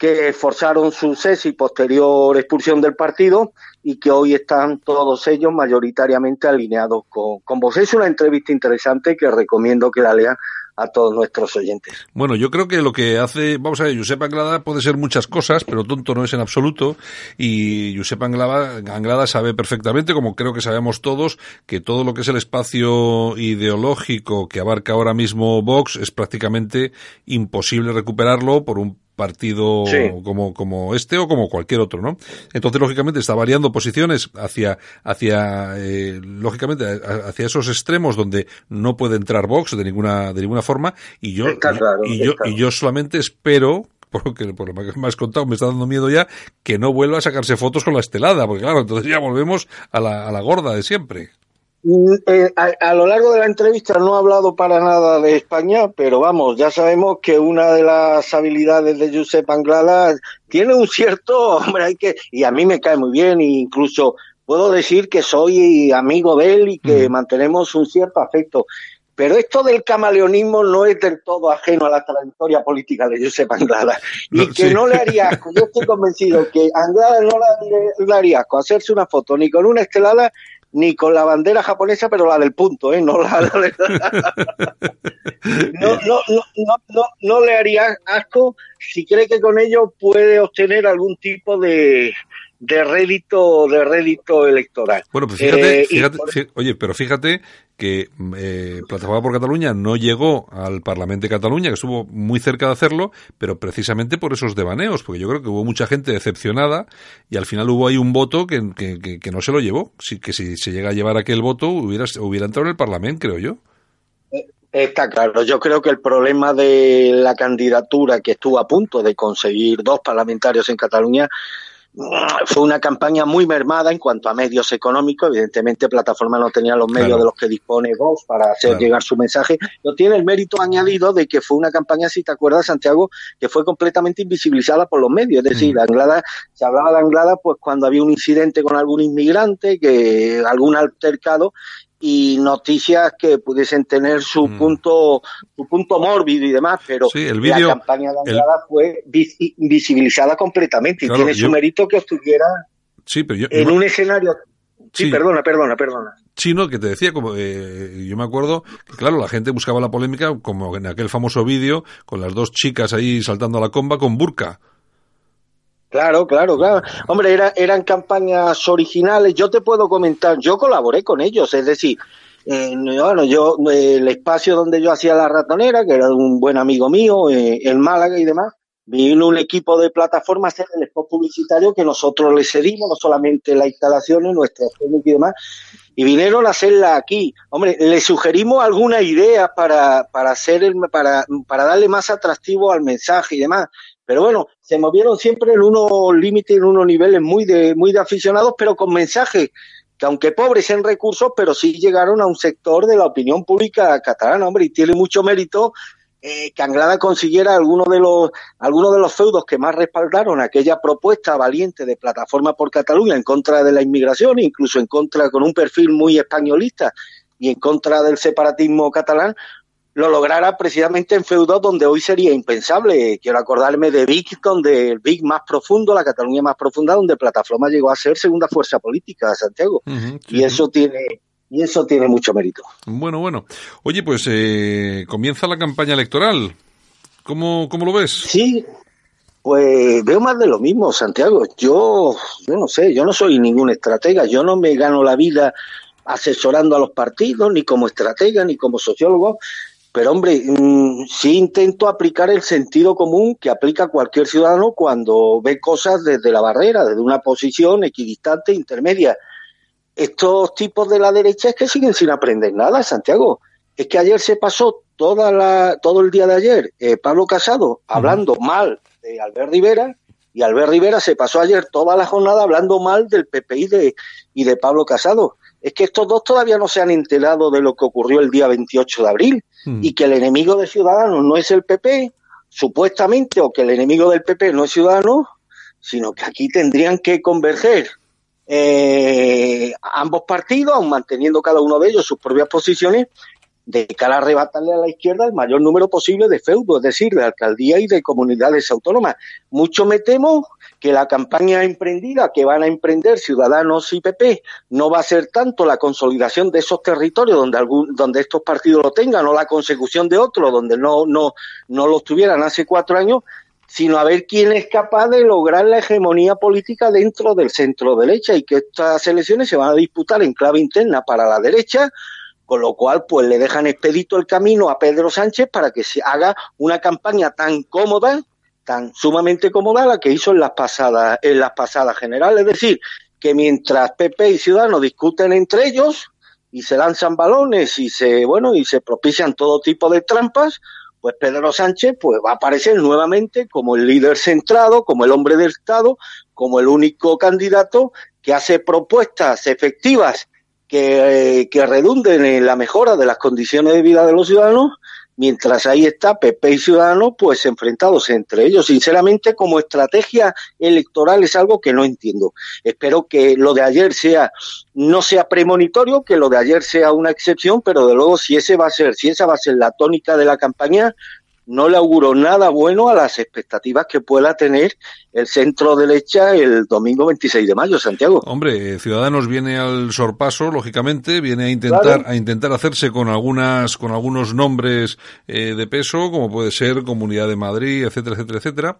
que forzaron su cese y posterior expulsión del partido y que hoy están todos ellos mayoritariamente alineados con, con vos. Es una entrevista interesante que recomiendo que la lean a todos nuestros oyentes. Bueno, yo creo que lo que hace, vamos a ver, Josep Anglada puede ser muchas cosas, pero tonto no es en absoluto. Y Josep Anglada, Anglada sabe perfectamente, como creo que sabemos todos, que todo lo que es el espacio ideológico que abarca ahora mismo Vox es prácticamente imposible recuperarlo por un partido Sí. como, como este o como cualquier otro, ¿no? Entonces, lógicamente, está variando posiciones hacia, hacia, eh, lógicamente, hacia esos extremos donde no puede entrar Vox de ninguna, de ninguna forma. Y yo, claro, y yo, y yo solamente espero, porque por lo que me has contado me está dando miedo ya, que no vuelva a sacarse fotos con la estelada, porque claro, entonces ya volvemos a la, a la gorda de siempre. Mm, eh, a, a lo largo de la entrevista no ha hablado para nada de España, pero vamos, ya sabemos que una de las habilidades de Josep Anglada tiene un cierto, hombre, hay que, y a mí me cae muy bien, e incluso puedo decir que soy amigo de él y que Mm. mantenemos un cierto afecto. Pero esto del camaleonismo no es del todo ajeno a la trayectoria política de Josep Anglada. Y que sí. no le haría asco. Yo estoy convencido que Anglada no le, le haría asco hacerse una foto ni con una estelada ni con la bandera japonesa, pero la del punto, ¿eh? No la, no, no, no, no, no le haría asco si cree que con ello puede obtener algún tipo de, de rédito, de rédito electoral. Bueno, pues fíjate, Eh, fíjate, por- oye, pero fíjate que eh, Plataforma por Cataluña no llegó al Parlamento de Cataluña, que estuvo muy cerca de hacerlo, pero precisamente por esos devaneos, porque yo creo que hubo mucha gente decepcionada y al final hubo ahí un voto que, que, que- que no se lo llevó. Sí, que si se llega a llevar aquel voto hubiera, hubiera entrado en el Parlamento, creo yo. Está claro, yo creo que el problema de la candidatura que estuvo a punto de conseguir dos parlamentarios en Cataluña fue una campaña muy mermada en cuanto a medios económicos. Evidentemente, Plataforma no tenía los medios Claro. de los que dispone Vox para hacer Claro. llegar su mensaje. No tiene el mérito añadido de que fue una campaña, si te acuerdas, Santiago, que fue completamente invisibilizada por los medios. Es decir, Mm. Anglada, se hablaba de Anglada pues cuando había un incidente con algún inmigrante, que algún altercado, y noticias que pudiesen tener su punto su punto mórbido y demás, pero Mm. Sí, el vídeo- la campaña de el- fue visi- visibilizada completamente y tiene su mérito que estuviera Sí, pero yo, en yo- un escenario. Sí, Sí. perdona, perdona, perdona. chino que te decía, como eh, yo me acuerdo que claro, la gente buscaba la polémica como en aquel famoso vídeo con las dos chicas ahí saltando a la comba con burka. Claro, claro, claro. Hombre, era, eran campañas originales. Yo te puedo comentar, yo colaboré con ellos, es decir, eh, bueno, yo, el espacio donde yo hacía la ratonera, que era de un buen amigo mío, eh, en Málaga y demás, vino un equipo de plataforma a hacer el spot publicitario que nosotros le cedimos, no solamente las instalaciones, nuestra técnica y demás, y vinieron a hacerla aquí. Hombre, le sugerimos algunas ideas para, para hacer el, para, para darle más atractivo al mensaje y demás. Pero bueno, se movieron siempre en unos límites, en unos niveles muy de, muy de aficionados, pero con mensajes que aunque pobres en recursos, pero sí llegaron a un sector de la opinión pública catalana, hombre, y tiene mucho mérito eh, que Anglada consiguiera algunos de los algunos de los feudos que más respaldaron aquella propuesta valiente de plataforma por Cataluña en contra de la inmigración, incluso en contra con un perfil muy españolista y en contra del separatismo catalán, lo lograra precisamente en feudos donde hoy sería impensable. Quiero acordarme de Vic, donde el Vic más profundo, la Cataluña más profunda, donde Plataforma llegó a ser segunda fuerza política de Santiago. Sí, Y eso tiene y eso tiene mucho mérito. Bueno, bueno. Oye, pues eh, comienza la campaña electoral. ¿Cómo, cómo lo ves? Sí, pues veo más de lo mismo, Santiago. Yo, yo no sé, yo no soy ningún estratega, yo no me gano la vida asesorando a los partidos, ni como estratega, ni como sociólogo, pero hombre, mm, sí intento aplicar el sentido común que aplica cualquier ciudadano cuando ve cosas desde la barrera, desde una posición equidistante, intermedia. Estos tipos de la derecha es que siguen sin aprender nada, Santiago. Es que ayer se pasó toda la, todo el día de ayer eh, Pablo Casado hablando mal de Albert Rivera y Albert Rivera se pasó ayer toda la jornada hablando mal del PPI de, y de Pablo Casado. Es que estos dos todavía no se han enterado de lo que ocurrió el día 28 de abril Mm. y que el enemigo de Ciudadanos no es el PP, supuestamente, o que el enemigo del PP no es Ciudadanos, sino que aquí tendrían que converger eh, ambos partidos, aun manteniendo cada uno de ellos sus propias posiciones, de cara a arrebatarle a la izquierda el mayor número posible de feudos, es decir, de alcaldía y de comunidades autónomas. Mucho me temo que la campaña emprendida que van a emprender Ciudadanos y PP no va a ser tanto la consolidación de esos territorios donde algún, donde estos partidos lo tengan o la consecución de otros donde no, no, no los tuvieran hace cuatro años, sino a ver quién es capaz de lograr la hegemonía política dentro del centro derecha y que estas elecciones se van a disputar en clave interna para la derecha, con lo cual pues le dejan expedito el camino a Pedro Sánchez para que se haga una campaña tan cómoda, tan sumamente cómoda la que hizo en las pasadas en las pasadas generales, es decir, que mientras PP y Ciudadanos discuten entre ellos y se lanzan balones y se bueno y se propician todo tipo de trampas, pues Pedro Sánchez pues va a aparecer nuevamente como el líder centrado, como el hombre del Estado, como el único candidato que hace propuestas efectivas que, que redunden en la mejora de las condiciones de vida de los ciudadanos, mientras ahí está PP y Ciudadanos pues enfrentados entre ellos. Sinceramente, como estrategia electoral es algo que no entiendo. Espero que lo de ayer sea no sea premonitorio, que lo de ayer sea una excepción, pero de luego si ese va a ser, si esa va a ser la tónica de la campaña, no le auguro nada bueno a las expectativas que pueda tener el centro derecha el domingo 26 de mayo, Santiago. Hombre, Ciudadanos viene al sorpaso, lógicamente, viene a intentar Claro. a intentar hacerse con algunas con algunos nombres eh, de peso, como puede ser Comunidad de Madrid, etcétera, etcétera, etcétera.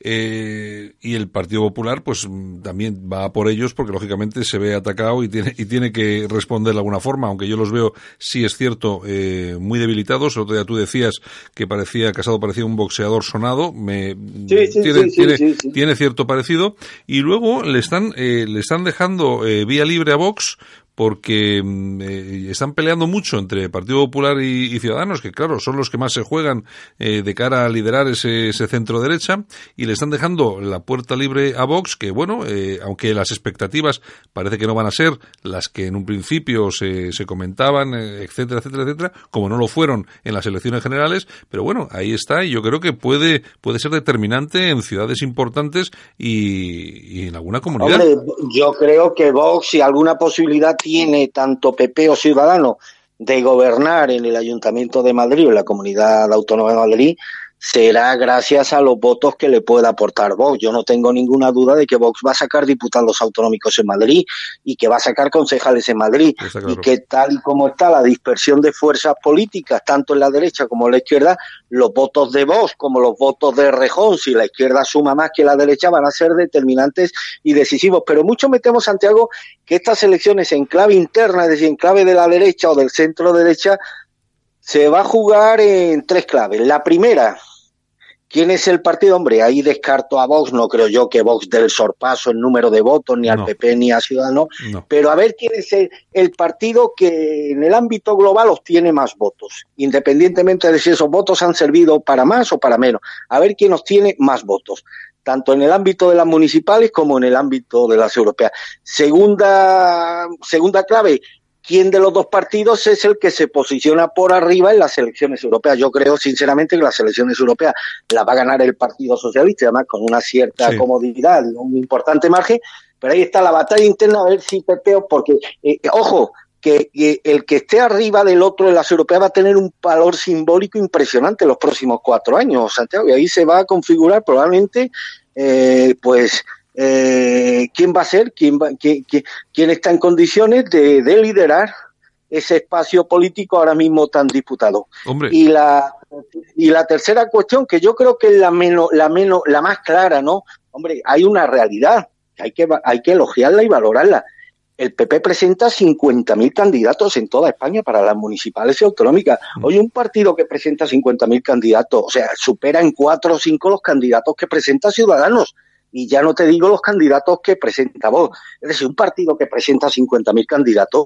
Eh, y el Partido Popular, pues también va por ellos, porque lógicamente se ve atacado y tiene y tiene que responder de alguna forma, aunque yo los veo, sí es cierto, eh, muy debilitados. El otro día tú decías que parecía Casado parecía un boxeador sonado, me Sí, sí, tiene, sí, tiene- tiene cierto parecido. Y luego le están eh, le están dejando eh, vía libre a Vox porque mm, eh, están peleando mucho entre Partido Popular y, Ciudadanos, que claro, son los que más se juegan eh, de cara a liderar ese, ese centro derecha, y le están dejando la puerta libre a Vox, que bueno, eh, aunque las expectativas parece que no van a ser las que en un principio se, se comentaban, etcétera, etcétera, etcétera, como no lo fueron en las elecciones generales, pero bueno, ahí está, y yo creo que puede, puede ser determinante en ciudades importantes y, y en alguna comunidad. Hombre, yo creo que Vox, si alguna posibilidad tiene tanto PP o Ciudadanos de gobernar en el Ayuntamiento de Madrid o en la Comunidad Autónoma de Madrid será gracias a los votos que le pueda aportar Vox. Yo no tengo ninguna duda de que Vox va a sacar diputados autonómicos en Madrid y que va a sacar concejales en Madrid claro. y que tal y como está la dispersión de fuerzas políticas, tanto en la derecha como en la izquierda, los votos de Vox como los votos de Rejón, si la izquierda suma más que la derecha, van a ser determinantes y decisivos. Pero mucho me temo, Santiago, que estas elecciones en clave interna, es decir, en clave de la derecha o del centro derecha, se va a jugar en tres claves. La primera, ¿quién es el partido? Hombre, ahí descarto a Vox, no creo yo que Vox dé el sorpaso en número de votos, ni al No. PP ni a Ciudadanos, No. pero a ver quién es el, el partido que en el ámbito global obtiene más votos, independientemente de si esos votos han servido para más o para menos. A ver quién obtiene más votos, tanto en el ámbito de las municipales como en el ámbito de las europeas. Segunda, segunda clave, quién de los dos partidos es el que se posiciona por arriba en las elecciones europeas. Yo creo sinceramente que las elecciones europeas las va a ganar el Partido Socialista, además con una cierta Sí. comodidad, un importante margen, pero ahí está la batalla interna a ver si PP, o- porque, eh, ojo, que, que el que esté arriba del otro en las europeas va a tener un valor simbólico impresionante en los próximos cuatro años, Santiago, y ahí se va a configurar probablemente, eh, pues, eh, quién va a ser, quién, va, quién, quién- quién está en condiciones de, de liderar ese espacio político ahora mismo tan disputado. Hombre, Y la, y la tercera cuestión, que yo creo que es la menos, la menos, la más clara, ¿no? Hombre, hay una realidad, que hay que, hay que elogiarla y valorarla. El PP presenta 50.000 candidatos en toda España para las municipales y autonómicas. Hoy un partido que presenta 50.000 candidatos, o sea, supera en cuatro o cinco los candidatos que presenta Ciudadanos. Y ya no te digo los candidatos que presenta vos. Es decir, un partido que presenta 50.000 candidatos,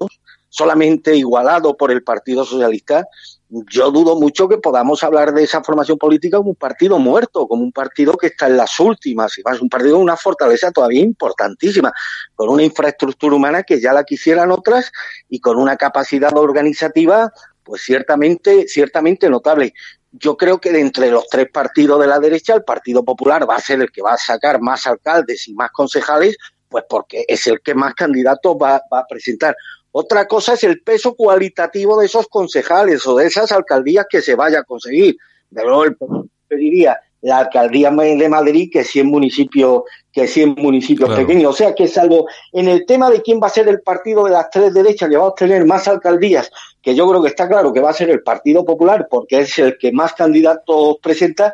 solamente igualado por el Partido Socialista, yo dudo mucho que podamos hablar de esa formación política como un partido muerto, como un partido que está en las últimas, y más un partido con una fortaleza todavía importantísima, con una infraestructura humana que ya la quisieran otras y con una capacidad organizativa, pues ciertamente, ciertamente notable. Yo creo que de entre los tres partidos de la derecha, el Partido Popular va a ser el que va a sacar más alcaldes y más concejales, pues porque es el que más candidatos va, va a presentar. Otra cosa es el peso cualitativo de esos concejales o de esas alcaldías que se vaya a conseguir. De luego, el pediría la alcaldía de Madrid que 100 municipios, que 100 municipios Claro. pequeños. O sea que salvo en el tema de quién va a ser el partido de las tres derechas que va a obtener más alcaldías, que yo creo que está claro que va a ser el Partido Popular porque es el que más candidatos presenta,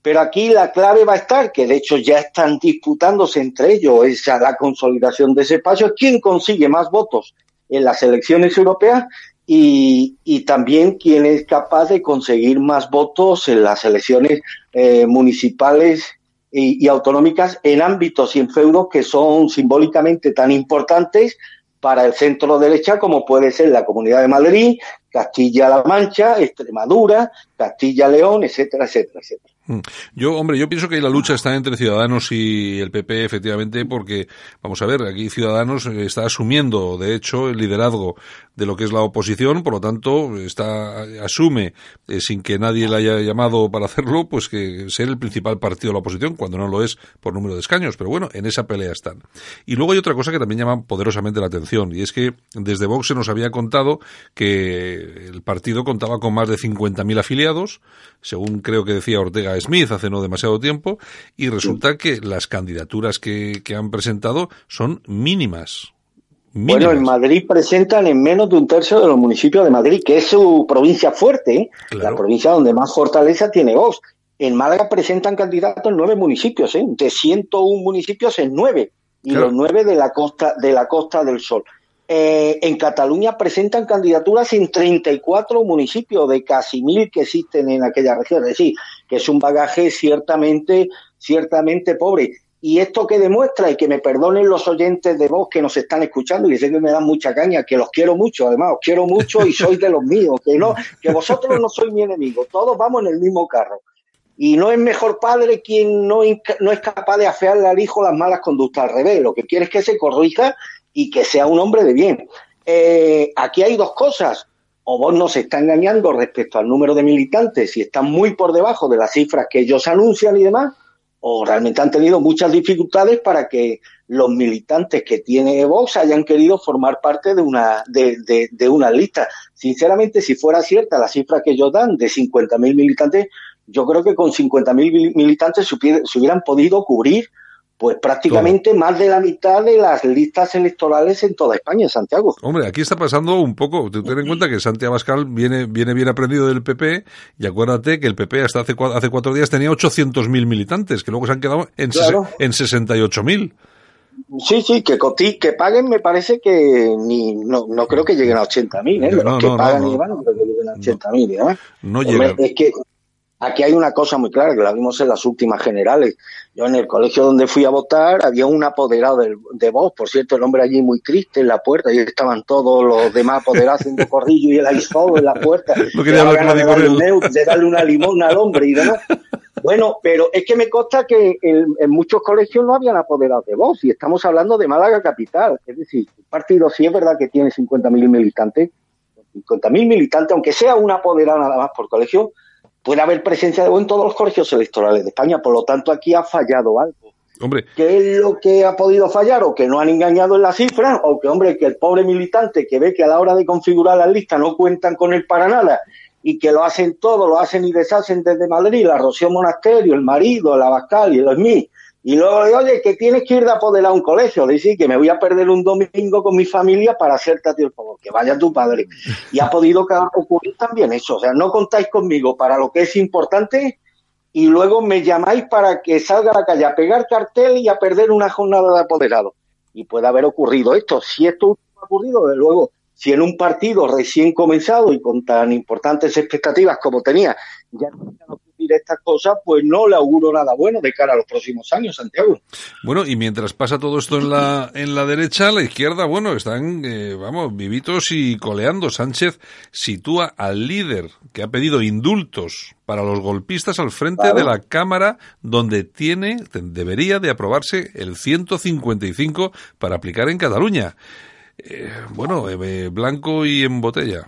pero aquí la clave va a estar, que de hecho ya están disputándose entre ellos esa la consolidación de ese espacio, es quién consigue más votos en las elecciones europeas y, y también quién es capaz de conseguir más votos en las elecciones eh, municipales y autonómicas en ámbitos y en feudos que son simbólicamente tan importantes para el centro derecha como puede ser la Comunidad de Madrid, Castilla-La Mancha, Extremadura, Castilla-León, etcétera, etcétera, etcétera. Mm. Yo, hombre, yo pienso que la lucha está entre Ciudadanos y el PP, efectivamente, porque, vamos a ver, aquí Ciudadanos eh, está asumiendo, de hecho, el liderazgo de lo que es la oposición, por lo tanto, está, asume, eh, sin que nadie le haya llamado para hacerlo, pues que ser el principal partido de la oposición, cuando no lo es por número de escaños, pero bueno, en esa pelea están. Y luego hay otra cosa que también llama poderosamente la atención, y es que desde Vox se nos había contado que el partido contaba con más de 50.000 afiliados, según creo que decía Ortega Smith hace no demasiado tiempo, y resulta que las candidaturas que, que han presentado son mínimas. mínimas. Bueno, en Madrid presentan en menos de un tercio de los municipios de Madrid, que es su provincia fuerte, ¿eh? Claro. la provincia donde más fortaleza tiene Vox. En Málaga presentan candidatos en nueve municipios, ¿eh? de 101 municipios en nueve, y Claro. los nueve de la costa, de la Costa del Sol. Eh, en Cataluña presentan candidaturas en 34 municipios de casi mil que existen en aquella región. Es decir, que es un bagaje ciertamente, ciertamente pobre. Y esto que demuestra, y que me perdonen los oyentes de voz que nos están escuchando, y sé que me dan mucha caña, que los quiero mucho, además, os quiero mucho y sois de los míos, que no, que vosotros no sois mi enemigo, todos vamos en el mismo carro. Y no es mejor padre quien no, no es capaz de afearle al hijo las malas conductas al revés. Lo que quiere es que se corrija y que sea un hombre de bien. Eh, aquí hay dos cosas. O vos nos está engañando respecto al número de militantes y están muy por debajo de las cifras que ellos anuncian y demás, o realmente han tenido muchas dificultades para que los militantes que tiene Vox hayan querido formar parte de una, de, de, una lista. Sinceramente, si fuera cierta la cifra que ellos dan de 50.000 militantes, yo creo que con 50.000 militantes se hubieran podido cubrir pues prácticamente más de la mitad de las listas electorales en toda España, Santiago. Hombre, aquí está pasando un poco. Ten en cuenta que Santiago Abascal viene, viene bien aprendido del PP y acuérdate que el PP hasta hace, hace cuatro días tenía 800.000 militantes, que luego se han quedado en, Claro. en 68.000. Sí, sí, que coti- que paguen me parece que ni no, no creo que lleguen a 80.000, ¿eh? No, Los no, que no, pagan no. y van no creo que lleguen a 80.000 y demás. No llegan. Es que aquí hay una cosa muy clara, que la vimos en las últimas generales. Yo en el colegio donde fui a votar había un apoderado de voz, por cierto, el hombre allí muy triste en la puerta, y estaban todos los demás apoderados haciendo corrillo y él ahí solo en la puerta. No quería hablar ganas de con darle un euro, de darle una limona al hombre y demás. Bueno, pero es que me consta que en, en muchos colegios no habían apoderados de voz, y estamos hablando de Málaga capital. Es decir, un partido sí es verdad que tiene 50.000 militantes, 50.000 militantes, aunque sea un apoderado nada más por colegio, puede haber presencia de en todos los colegios electorales de España. Por lo tanto, aquí ha fallado algo. Hombre, ¿Qué es lo que ha podido fallar? O que no han engañado en las cifras, o que, hombre, que el pobre militante que ve que a la hora de configurar las listas no cuentan con él para nada y que lo hacen todo, lo hacen y deshacen desde Madrid, la Rocío Monasterio, el marido, el Abascal y el Esmí. Y luego, oye, que tienes que ir de apoderar a un colegio. Dice que me voy a perder un domingo con mi familia para hacerte a ti el favor, que vaya tu padre. Y ha podido ocurrir también eso. O sea, no contáis conmigo para lo que es importante y luego me llamáis para que salga a la calle a pegar cartel y a perder una jornada de apoderado. Y puede haber ocurrido esto. Si esto ha ocurrido, de luego, si en un partido recién comenzado y con tan importantes expectativas como tenía, ya no van a ocurrir estas cosas, pues no le auguro nada bueno de cara a los próximos años, Santiago. Bueno, y mientras pasa todo esto en la, en la derecha, la izquierda, bueno, están, eh, vamos, vivitos y coleando. Sánchez sitúa al líder que ha pedido indultos para los golpistas al frente Claro. de la Cámara, donde tiene, debería de aprobarse el 155 para aplicar en Cataluña. Eh, bueno, eh, blanco y en botella.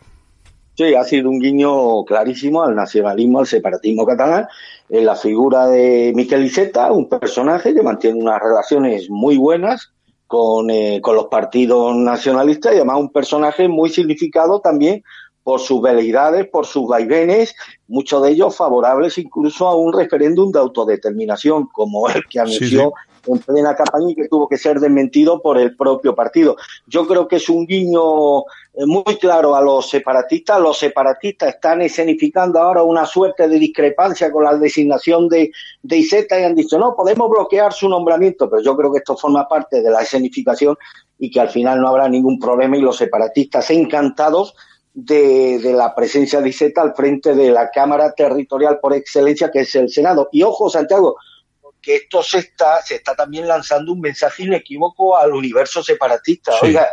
Sí, ha sido un guiño clarísimo al nacionalismo, al separatismo catalán, en la figura de Miquel Iceta, un personaje que mantiene unas relaciones muy buenas con, eh, con los partidos nacionalistas y además un personaje muy significado también por sus veleidades, por sus vaivenes, muchos de ellos favorables incluso a un referéndum de autodeterminación, como el que anunció en plena campaña y que tuvo que ser desmentido por el propio partido. Yo creo que es un guiño eh, muy claro a los separatistas. Los separatistas están escenificando ahora una suerte de discrepancia con la designación de, de Iseta y han dicho, no, podemos bloquear su nombramiento, pero yo creo que esto forma parte de la escenificación y que al final no habrá ningún problema y los separatistas encantados de, de la presencia de Iseta al frente de la Cámara Territorial por excelencia, que es el Senado. Y ojo, Santiago, que esto se está, se está también lanzando un mensaje inequívoco al universo separatista. Sí. Oiga,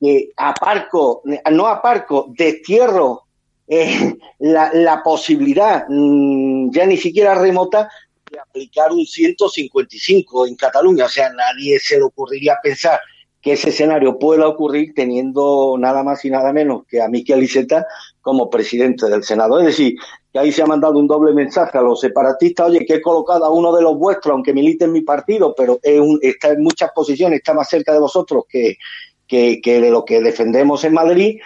que aparco, no aparco, destierro eh, la, la posibilidad, mm, ya ni siquiera remota, de aplicar un 155 en Cataluña. O sea, nadie se le ocurriría pensar que ese escenario pueda ocurrir teniendo nada más y nada menos que a Miquel Iceta como presidente del Senado. Es decir, que ahí se ha mandado un doble mensaje a los separatistas, oye, que he colocado a uno de los vuestros, aunque milite en mi partido, pero es un- está en muchas posiciones, está más cerca de vosotros que, de lo que defendemos en Madrid.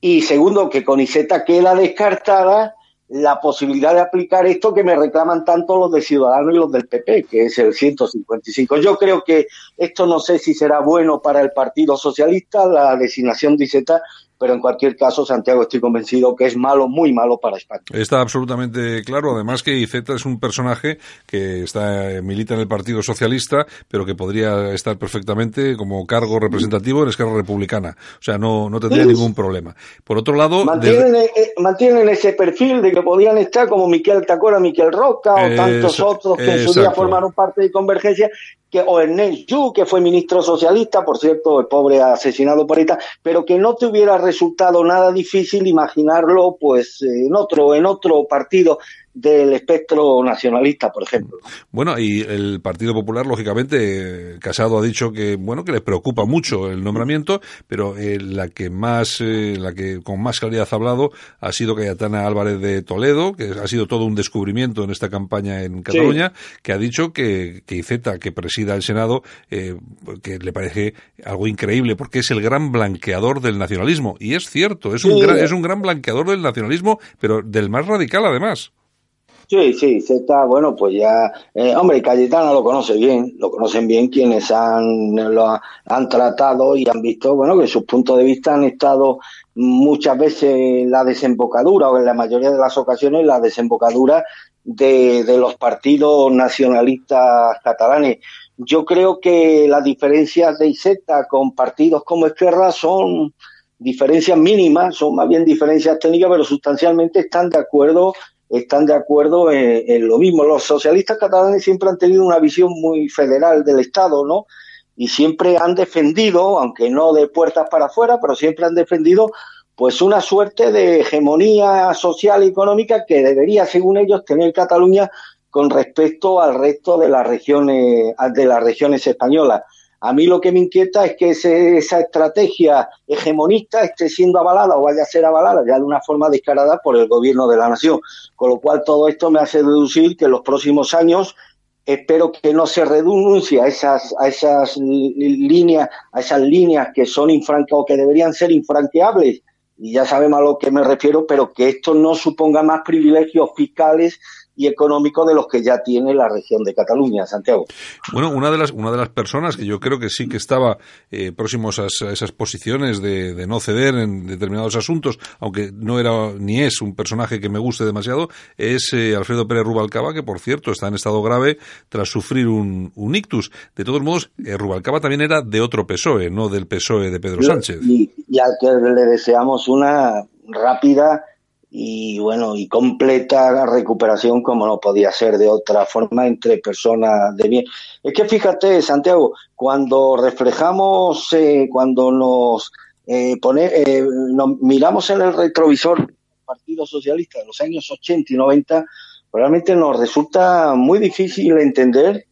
Y segundo, que con Iseta queda descartada la posibilidad de aplicar esto que me reclaman tanto los de Ciudadanos y los del PP, que es el 155. Yo creo que esto no sé si será bueno para el Partido Socialista, la designación de Iseta, pero en cualquier caso, Santiago, estoy convencido que es malo, muy malo para España. Está absolutamente claro, además que Iceta es un personaje que está eh, milita en el Partido Socialista, pero que podría estar perfectamente como cargo representativo en Esquerra Republicana. O sea, no, no tendría Sí. ningún problema. Por otro lado, Mantienen, desde- eh, mantienen ese perfil de que podían estar como Miquel Tacora, Miquel Roca o tantos Eso- otros que en su día formaron parte de Convergencia, que, o Ernest Yu, que fue ministro socialista, por cierto, el pobre asesinado por ETA, pero que no te hubiera resultado nada difícil imaginarlo pues en otro, en otro partido del espectro nacionalista, por ejemplo. Bueno, y el Partido Popular, lógicamente, Casado ha dicho que, bueno, que les preocupa mucho el nombramiento, pero eh, la que más, eh, la que con más claridad ha hablado ha sido Cayetana Álvarez de Toledo, que ha sido todo un descubrimiento en esta campaña en Cataluña, que ha dicho que, que Iceta, que presida el Senado, eh, que le parece algo increíble, porque es el gran blanqueador del nacionalismo. Y es cierto, es un, gran, es un gran blanqueador del nacionalismo, pero del más radical además. Sí, sí, Z, bueno, pues ya, eh, hombre, Cayetana lo conoce bien, lo conocen bien quienes han, lo ha- han tratado y han visto, bueno, que sus puntos de vista han estado muchas veces en la desembocadura o en la mayoría de las ocasiones la desembocadura de, de los partidos nacionalistas catalanes. Yo creo que las diferencias de Iseta con partidos como Esquerra son diferencias mínimas, son más bien diferencias técnicas, pero sustancialmente están de acuerdo están de acuerdo en, lo mismo. Los socialistas catalanes siempre han tenido una visión muy federal del Estado, ¿no? Y siempre han defendido, aunque no de puertas para afuera, pero siempre han defendido pues una suerte de hegemonía social y económica que debería, según ellos, tener Cataluña con respecto al resto de las regiones de las regiones españolas. A mí lo que me inquieta es que ese- esa estrategia hegemonista esté siendo avalada o vaya a ser avalada ya de una forma descarada por el gobierno de la nación. Con lo cual todo esto me hace deducir que en los próximos años espero que no se renuncie a esas, a esas líneas, a esas líneas que son infranca o que deberían ser infranqueables. Y ya sabemos a lo que me refiero, pero que esto no suponga más privilegios fiscales y económicos de los que ya tiene la región de Cataluña, Santiago. Bueno, una de las una de las personas que yo creo que sí que estaba eh, próximos a, esa- a esas posiciones de, de no ceder en determinados asuntos, aunque no era ni es un personaje que me guste demasiado, es eh, Alfredo Pérez Rubalcaba, que por cierto está en estado grave tras sufrir un, un ictus. De todos modos, eh, Rubalcaba también era de otro PSOE, no del PSOE de Pedro Sánchez. Y, y al que le deseamos una rápida y bueno y completa recuperación como no podía ser de otra forma entre personas de bien. Es que fíjate, Santiago, cuando reflejamos, eh, cuando nos, eh, pone, eh, nos miramos en el retrovisor del Partido Socialista de los años 80 y 90, realmente nos resulta muy difícil entender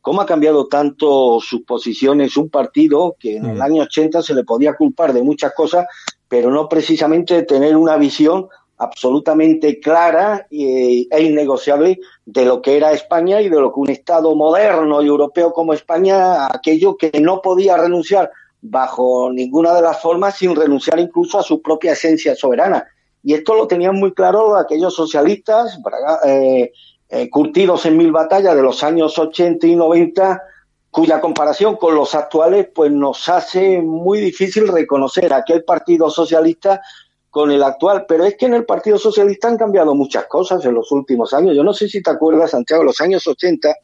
cómo ha cambiado tanto sus posiciones un partido que en el año 80 se le podía culpar de muchas cosas, pero no precisamente de tener una visión absolutamente clara e innegociable de lo que era España y de lo que un Estado moderno y europeo como España, aquello que no podía renunciar bajo ninguna de las formas sin renunciar incluso a su propia esencia soberana. Y esto lo tenían muy claro aquellos socialistas, eh, eh, curtidos en mil batallas de los años 80 y 90, cuya comparación con los actuales pues nos hace muy difícil reconocer aquel Partido Socialista con el actual, pero es que en el Partido Socialista han cambiado muchas cosas en los últimos años. Yo no sé si te acuerdas, Santiago, en los años 80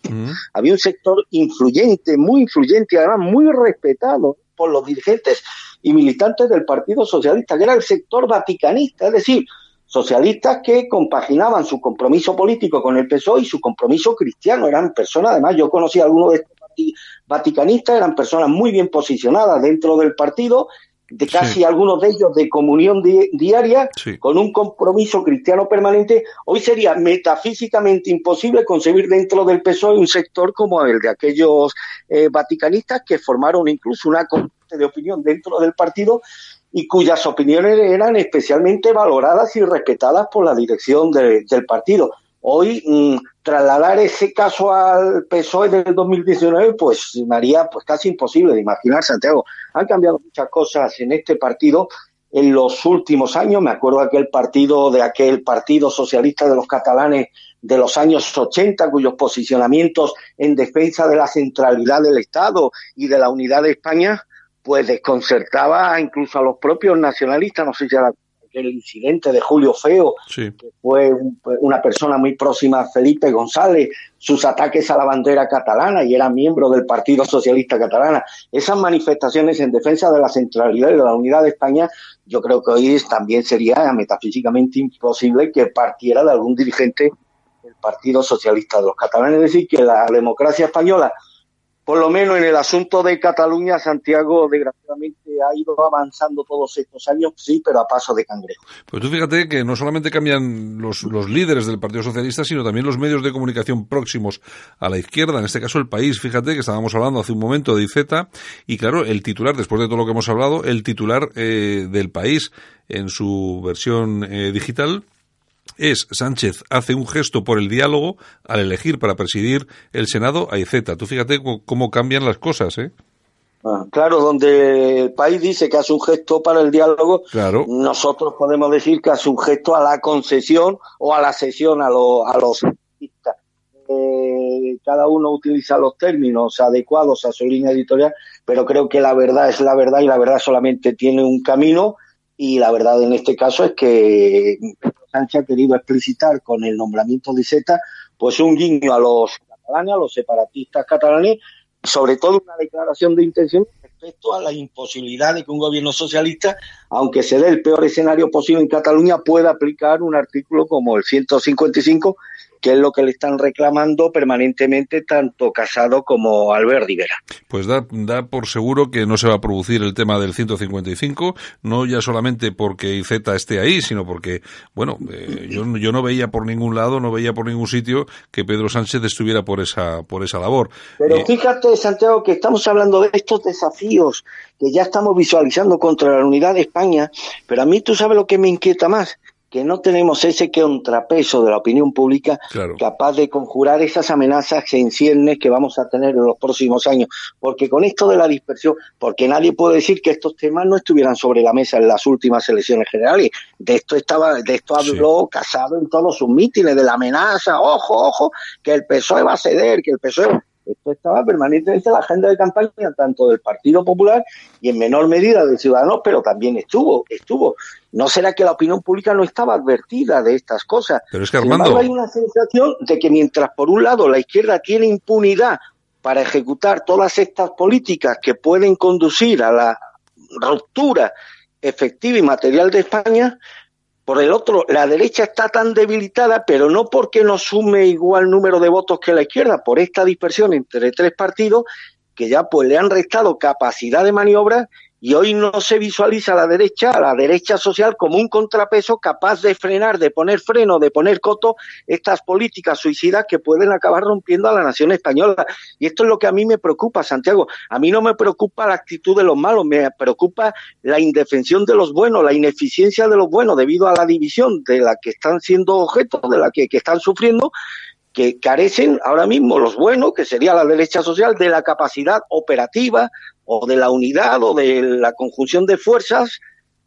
había un sector influyente, muy influyente y además muy respetado por los dirigentes y militantes del Partido Socialista, que era el sector vaticanista, es decir, socialistas que compaginaban su compromiso político con el PSOE y su compromiso cristiano. Eran personas, además, yo conocí a algunos de estos vati- vaticanistas, eran personas muy bien posicionadas dentro del partido, de casi algunos de ellos de comunión di- diaria, con un compromiso cristiano permanente. Hoy sería metafísicamente imposible concebir dentro del PSOE un sector como el de aquellos eh, vaticanistas que formaron incluso una corriente de opinión dentro del partido y cuyas opiniones eran especialmente valoradas y respetadas por la dirección de- del partido. Hoy mm, trasladar ese caso al PSOE del 2019 pues me haría pues casi imposible de imaginar, Santiago. Han cambiado muchas cosas en este partido en los últimos años. Me acuerdo de aquel partido, de aquel Partido Socialista de los Catalanes de los años 80, cuyos posicionamientos en defensa de la centralidad del Estado y de la unidad de España, pues desconcertaba incluso a los propios nacionalistas. No sé si era aquel incidente de Julio Feo, Sí. fue un- una persona muy próxima a Felipe González, sus ataques a la bandera catalana y era miembro del Partido Socialista Catalana. Esas manifestaciones en defensa de la centralidad y de la unidad de España, yo creo que hoy también sería metafísicamente imposible que partiera de algún dirigente del Partido Socialista de los Catalanes. Es decir, que la democracia española por lo menos en el asunto de Cataluña, Santiago desgraciadamente ha ido avanzando todos estos años, sí, pero a paso de cangrejo. Pues tú fíjate que no solamente cambian los, los líderes del Partido Socialista, sino también los medios de comunicación próximos a la izquierda, en este caso el país, fíjate que estábamos hablando hace un momento de IZ, y claro, el titular, después de todo lo que hemos hablado, el titular eh, del país en su versión eh, digital, es Sánchez hace un gesto por el diálogo al elegir para presidir el Senado a IZ. Tú fíjate cómo, cambian las cosas, ¿eh? Ah, claro, donde el país dice que hace un gesto para el diálogo, Claro. nosotros podemos decir que hace un gesto a la concesión o a la cesión a, los a los artistas. Eh, cada uno utiliza los términos adecuados a su línea editorial, pero creo que la verdad es la verdad y la verdad solamente tiene un camino y la verdad en este caso es que Sánchez ha querido explicitar con el nombramiento de Zeta pues un guiño a los catalanes, a los separatistas catalanes, sobre todo una declaración de intención respecto a la imposibilidad de que un gobierno socialista, aunque se dé el peor escenario posible en Cataluña, pueda aplicar un artículo como el 155, que es lo que le están reclamando permanentemente tanto Casado como Albert Rivera. Pues da, da por seguro que no se va a producir el tema del 155, no ya solamente porque IZ esté ahí, sino porque, bueno, eh, yo, yo no veía por ningún lado, no veía por ningún sitio que Pedro Sánchez estuviera por esa, por esa labor. Pero Eh, fíjate, Santiago, que estamos hablando de estos desafíos que ya estamos visualizando contra la unidad de España, pero a mí tú sabes lo que me inquieta más, que no tenemos ese contrapeso de la opinión pública Claro. capaz de conjurar esas amenazas en ciernes que vamos a tener en los próximos años. Porque con esto de la dispersión, porque nadie puede decir que estos temas no estuvieran sobre la mesa en las últimas elecciones generales. De esto estaba, de esto habló Casado en todos sus mítines, de la amenaza, ojo, ojo, que el PSOE va a ceder, que el PSOE esto estaba permanentemente en la agenda de campaña tanto del Partido Popular y en menor medida de Ciudadanos, pero también estuvo, estuvo. ¿No será que la opinión pública no estaba advertida de estas cosas? Pero es que, Armando- embargo, hay una sensación de que mientras por un lado la izquierda tiene impunidad para ejecutar todas estas políticas que pueden conducir a la ruptura efectiva y material de España, por el otro, la derecha está tan debilitada, pero no porque no sume igual número de votos que la izquierda, por esta dispersión entre tres partidos que ya pues le han restado capacidad de maniobra y hoy no se visualiza a la derecha, a la derecha social como un contrapeso capaz de frenar, de poner freno, de poner coto estas políticas suicidas que pueden acabar rompiendo a la nación española. Y esto es lo que a mí me preocupa, Santiago. A mí no me preocupa la actitud de los malos, me preocupa la indefensión de los buenos, la ineficiencia de los buenos debido a la división de la que están siendo objeto, de la que, que están sufriendo que carecen ahora mismo los buenos, que sería la derecha social, de la capacidad operativa o de la unidad o de la conjunción de fuerzas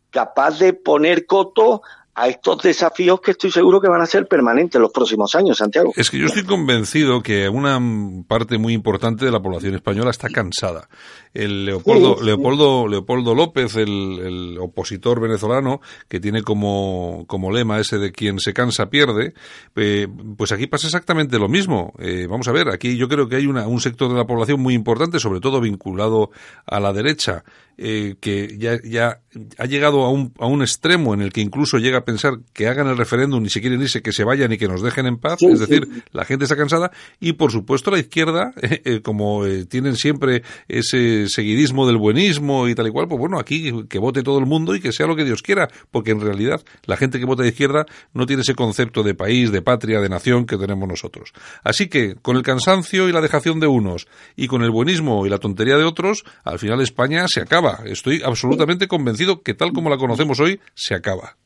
capaz de poner coto a estos desafíos que estoy seguro que van a ser permanentes los próximos años, Santiago. Es que yo estoy convencido que una parte muy importante de la población española está cansada. El Leopoldo, Sí. Leopoldo, Leopoldo López, el, el opositor venezolano, que tiene como, como lema ese de quien se cansa pierde, eh, pues aquí pasa exactamente lo mismo. Eh, vamos a ver, aquí yo creo que hay una, un sector de la población muy importante, sobre todo vinculado a la derecha, eh, que ya, ya ha llegado a un, a un extremo en el que incluso llega a pensar que hagan el referéndum y si quieren irse, que se vayan y que nos dejen en paz. Sí, es sí. decir, la gente está cansada y por supuesto la izquierda, eh, como eh, tienen siempre ese seguidismo del buenismo y tal y cual, pues bueno, aquí que vote todo el mundo y que sea lo que Dios quiera, porque en realidad la gente que vota de izquierda no tiene ese concepto de país, de patria, de nación que tenemos nosotros. Así que con el cansancio y la dejación de unos y con el buenismo y la tontería de otros, al final España se acaba. Estoy absolutamente convencido que tal como la conocemos hoy, se acaba.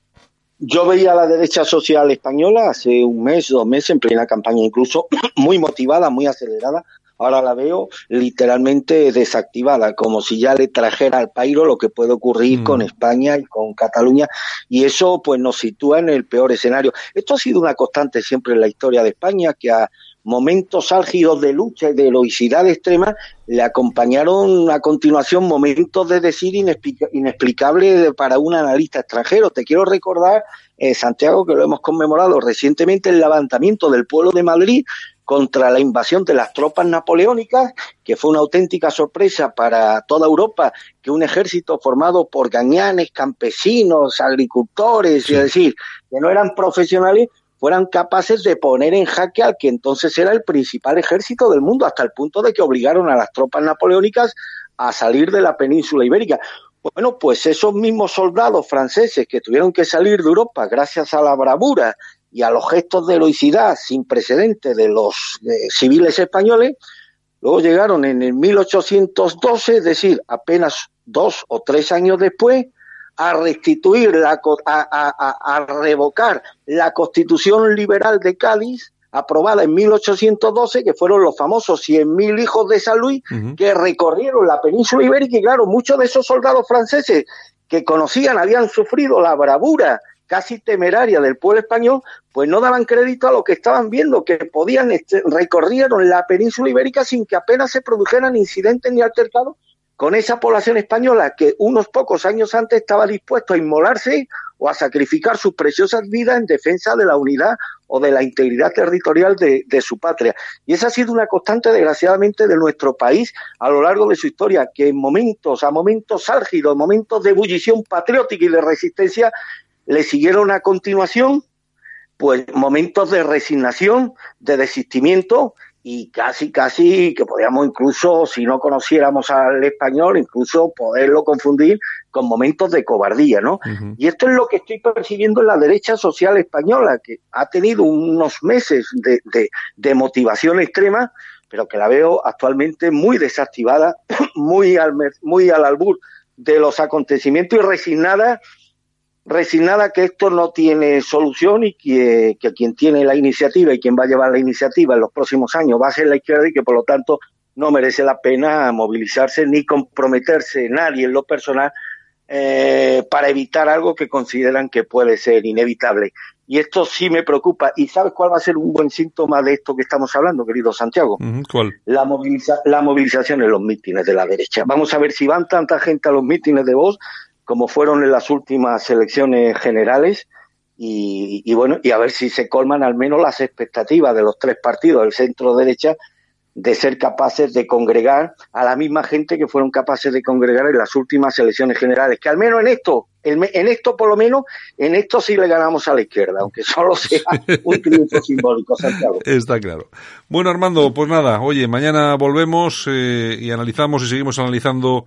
Yo veía a la derecha social española hace un mes, dos meses, en plena campaña, incluso muy motivada, muy acelerada. Ahora la veo literalmente desactivada, como si ya le trajera al pairo lo que puede ocurrir Mm. con España y con Cataluña. Y eso pues nos sitúa en el peor escenario. Esto ha sido una constante siempre en la historia de España, que a momentos álgidos de lucha y de heroicidad extrema le acompañaron a continuación momentos de decir inexplica- inexplicable para un analista extranjero. Te quiero recordar, eh, Santiago, que lo hemos conmemorado recientemente, el levantamiento del pueblo de Madrid contra la invasión de las tropas napoleónicas, que fue una auténtica sorpresa para toda Europa que un ejército formado por gañanes, campesinos, agricultores, es decir, que no eran profesionales, fueran capaces de poner en jaque al que entonces era el principal ejército del mundo, hasta el punto de que obligaron a las tropas napoleónicas a salir de la península ibérica. Bueno, pues esos mismos soldados franceses que tuvieron que salir de Europa gracias a la bravura y a los gestos de heroicidad sin precedentes de los eh, civiles españoles, luego llegaron en el 1812, es decir, apenas dos o tres años después, a restituir, la, co- a, a- a- a revocar la constitución liberal de Cádiz, aprobada en 1812, que fueron los famosos 100.000 hijos de San Luis, que recorrieron la península ibérica y claro, muchos de esos soldados franceses que conocían, habían sufrido la bravura casi temeraria del pueblo español, pues no daban crédito a lo que estaban viendo, que podían, este, recorrieron la península ibérica sin que apenas se produjeran incidentes ni altercados con esa población española que unos pocos años antes estaba dispuesto a inmolarse o a sacrificar sus preciosas vidas en defensa de la unidad o de la integridad territorial de, de su patria. Y esa ha sido una constante, desgraciadamente, de nuestro país a lo largo de su historia, que en momentos, a momentos álgidos, momentos de ebullición patriótica y de resistencia, le siguieron a continuación pues momentos de resignación, de desistimiento y casi, casi que podíamos incluso, si no conociéramos al español, incluso poderlo confundir con momentos de cobardía, ¿no? Y esto es lo que estoy percibiendo en la derecha social española, que ha tenido unos meses de, de, de motivación extrema, pero que la veo actualmente muy desactivada, muy al, muy al albur de los acontecimientos y resignada resignada que esto no tiene solución y que, que quien tiene la iniciativa y quien va a llevar la iniciativa en los próximos años va a ser la izquierda y que por lo tanto no merece la pena movilizarse ni comprometerse nadie en lo personal eh, para evitar algo que consideran que puede ser inevitable. Y esto sí me preocupa. ¿Y sabes cuál va a ser un buen síntoma de esto que estamos hablando, querido Santiago? ¿Cuál? la, moviliza- la movilización en los mítines de la derecha. Vamos a ver si van tanta gente a los mítines de voz como fueron en las últimas elecciones generales y, y bueno, y a ver si se colman al menos las expectativas de los tres partidos del centro derecha de ser capaces de congregar a la misma gente que fueron capaces de congregar en las últimas elecciones generales, que al menos en esto, en esto por lo menos, en esto sí le ganamos a la izquierda, aunque solo sea un triunfo simbólico, Santiago. Está claro. Bueno, Armando, pues nada, oye, mañana volvemos eh, y analizamos y seguimos analizando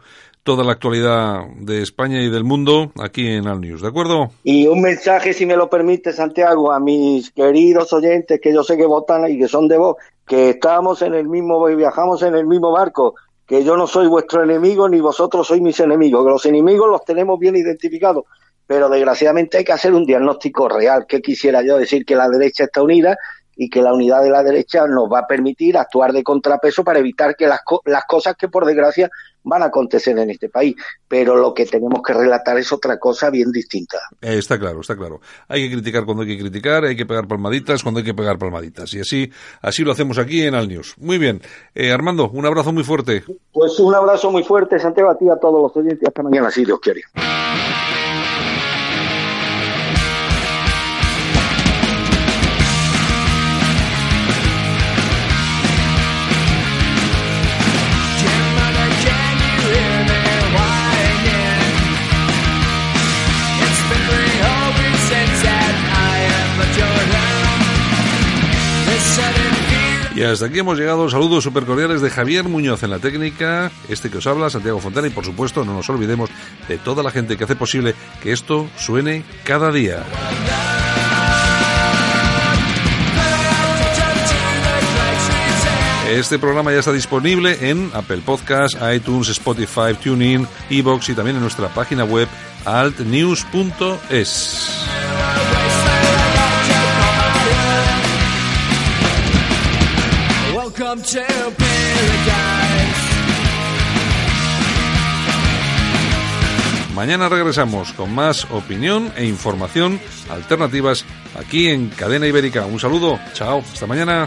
toda la actualidad de España y del mundo aquí en Al News, ¿de acuerdo? Y un mensaje, si me lo permite, Santiago, a mis queridos oyentes que yo sé que votan y que son de vos, que estamos en el mismo, viajamos en el mismo barco, que yo no soy vuestro enemigo ni vosotros sois mis enemigos, que los enemigos los tenemos bien identificados, pero desgraciadamente hay que hacer un diagnóstico real. que quisiera yo decir? Que la derecha está unida y que la unidad de la derecha nos va a permitir actuar de contrapeso para evitar que las, co- las cosas que por desgracia van a acontecer en este país. Pero lo que tenemos que relatar es otra cosa bien distinta. Eh, está claro, está claro. Hay que criticar cuando hay que criticar, hay que pegar palmaditas cuando hay que pegar palmaditas. Y así, así lo hacemos aquí en Al News. Muy bien. Eh, Armando, un abrazo muy fuerte. Pues un abrazo muy fuerte, Santiago, a ti a todos los oyentes. Hasta mañana, si Dios quiere. Y hasta aquí hemos llegado. Saludos super cordiales de Javier Muñoz en la técnica, este que os habla, Santiago Fontana, y por supuesto no nos olvidemos de toda la gente que hace posible que esto suene cada día. Este programa ya está disponible en Apple Podcasts, iTunes, Spotify, TuneIn, Evox y también en nuestra página web altnews.es. Welcome to paradise. Mañana regresamos con más opinión e información alternativas aquí en Cadena Ibérica. Un saludo, chao, hasta mañana.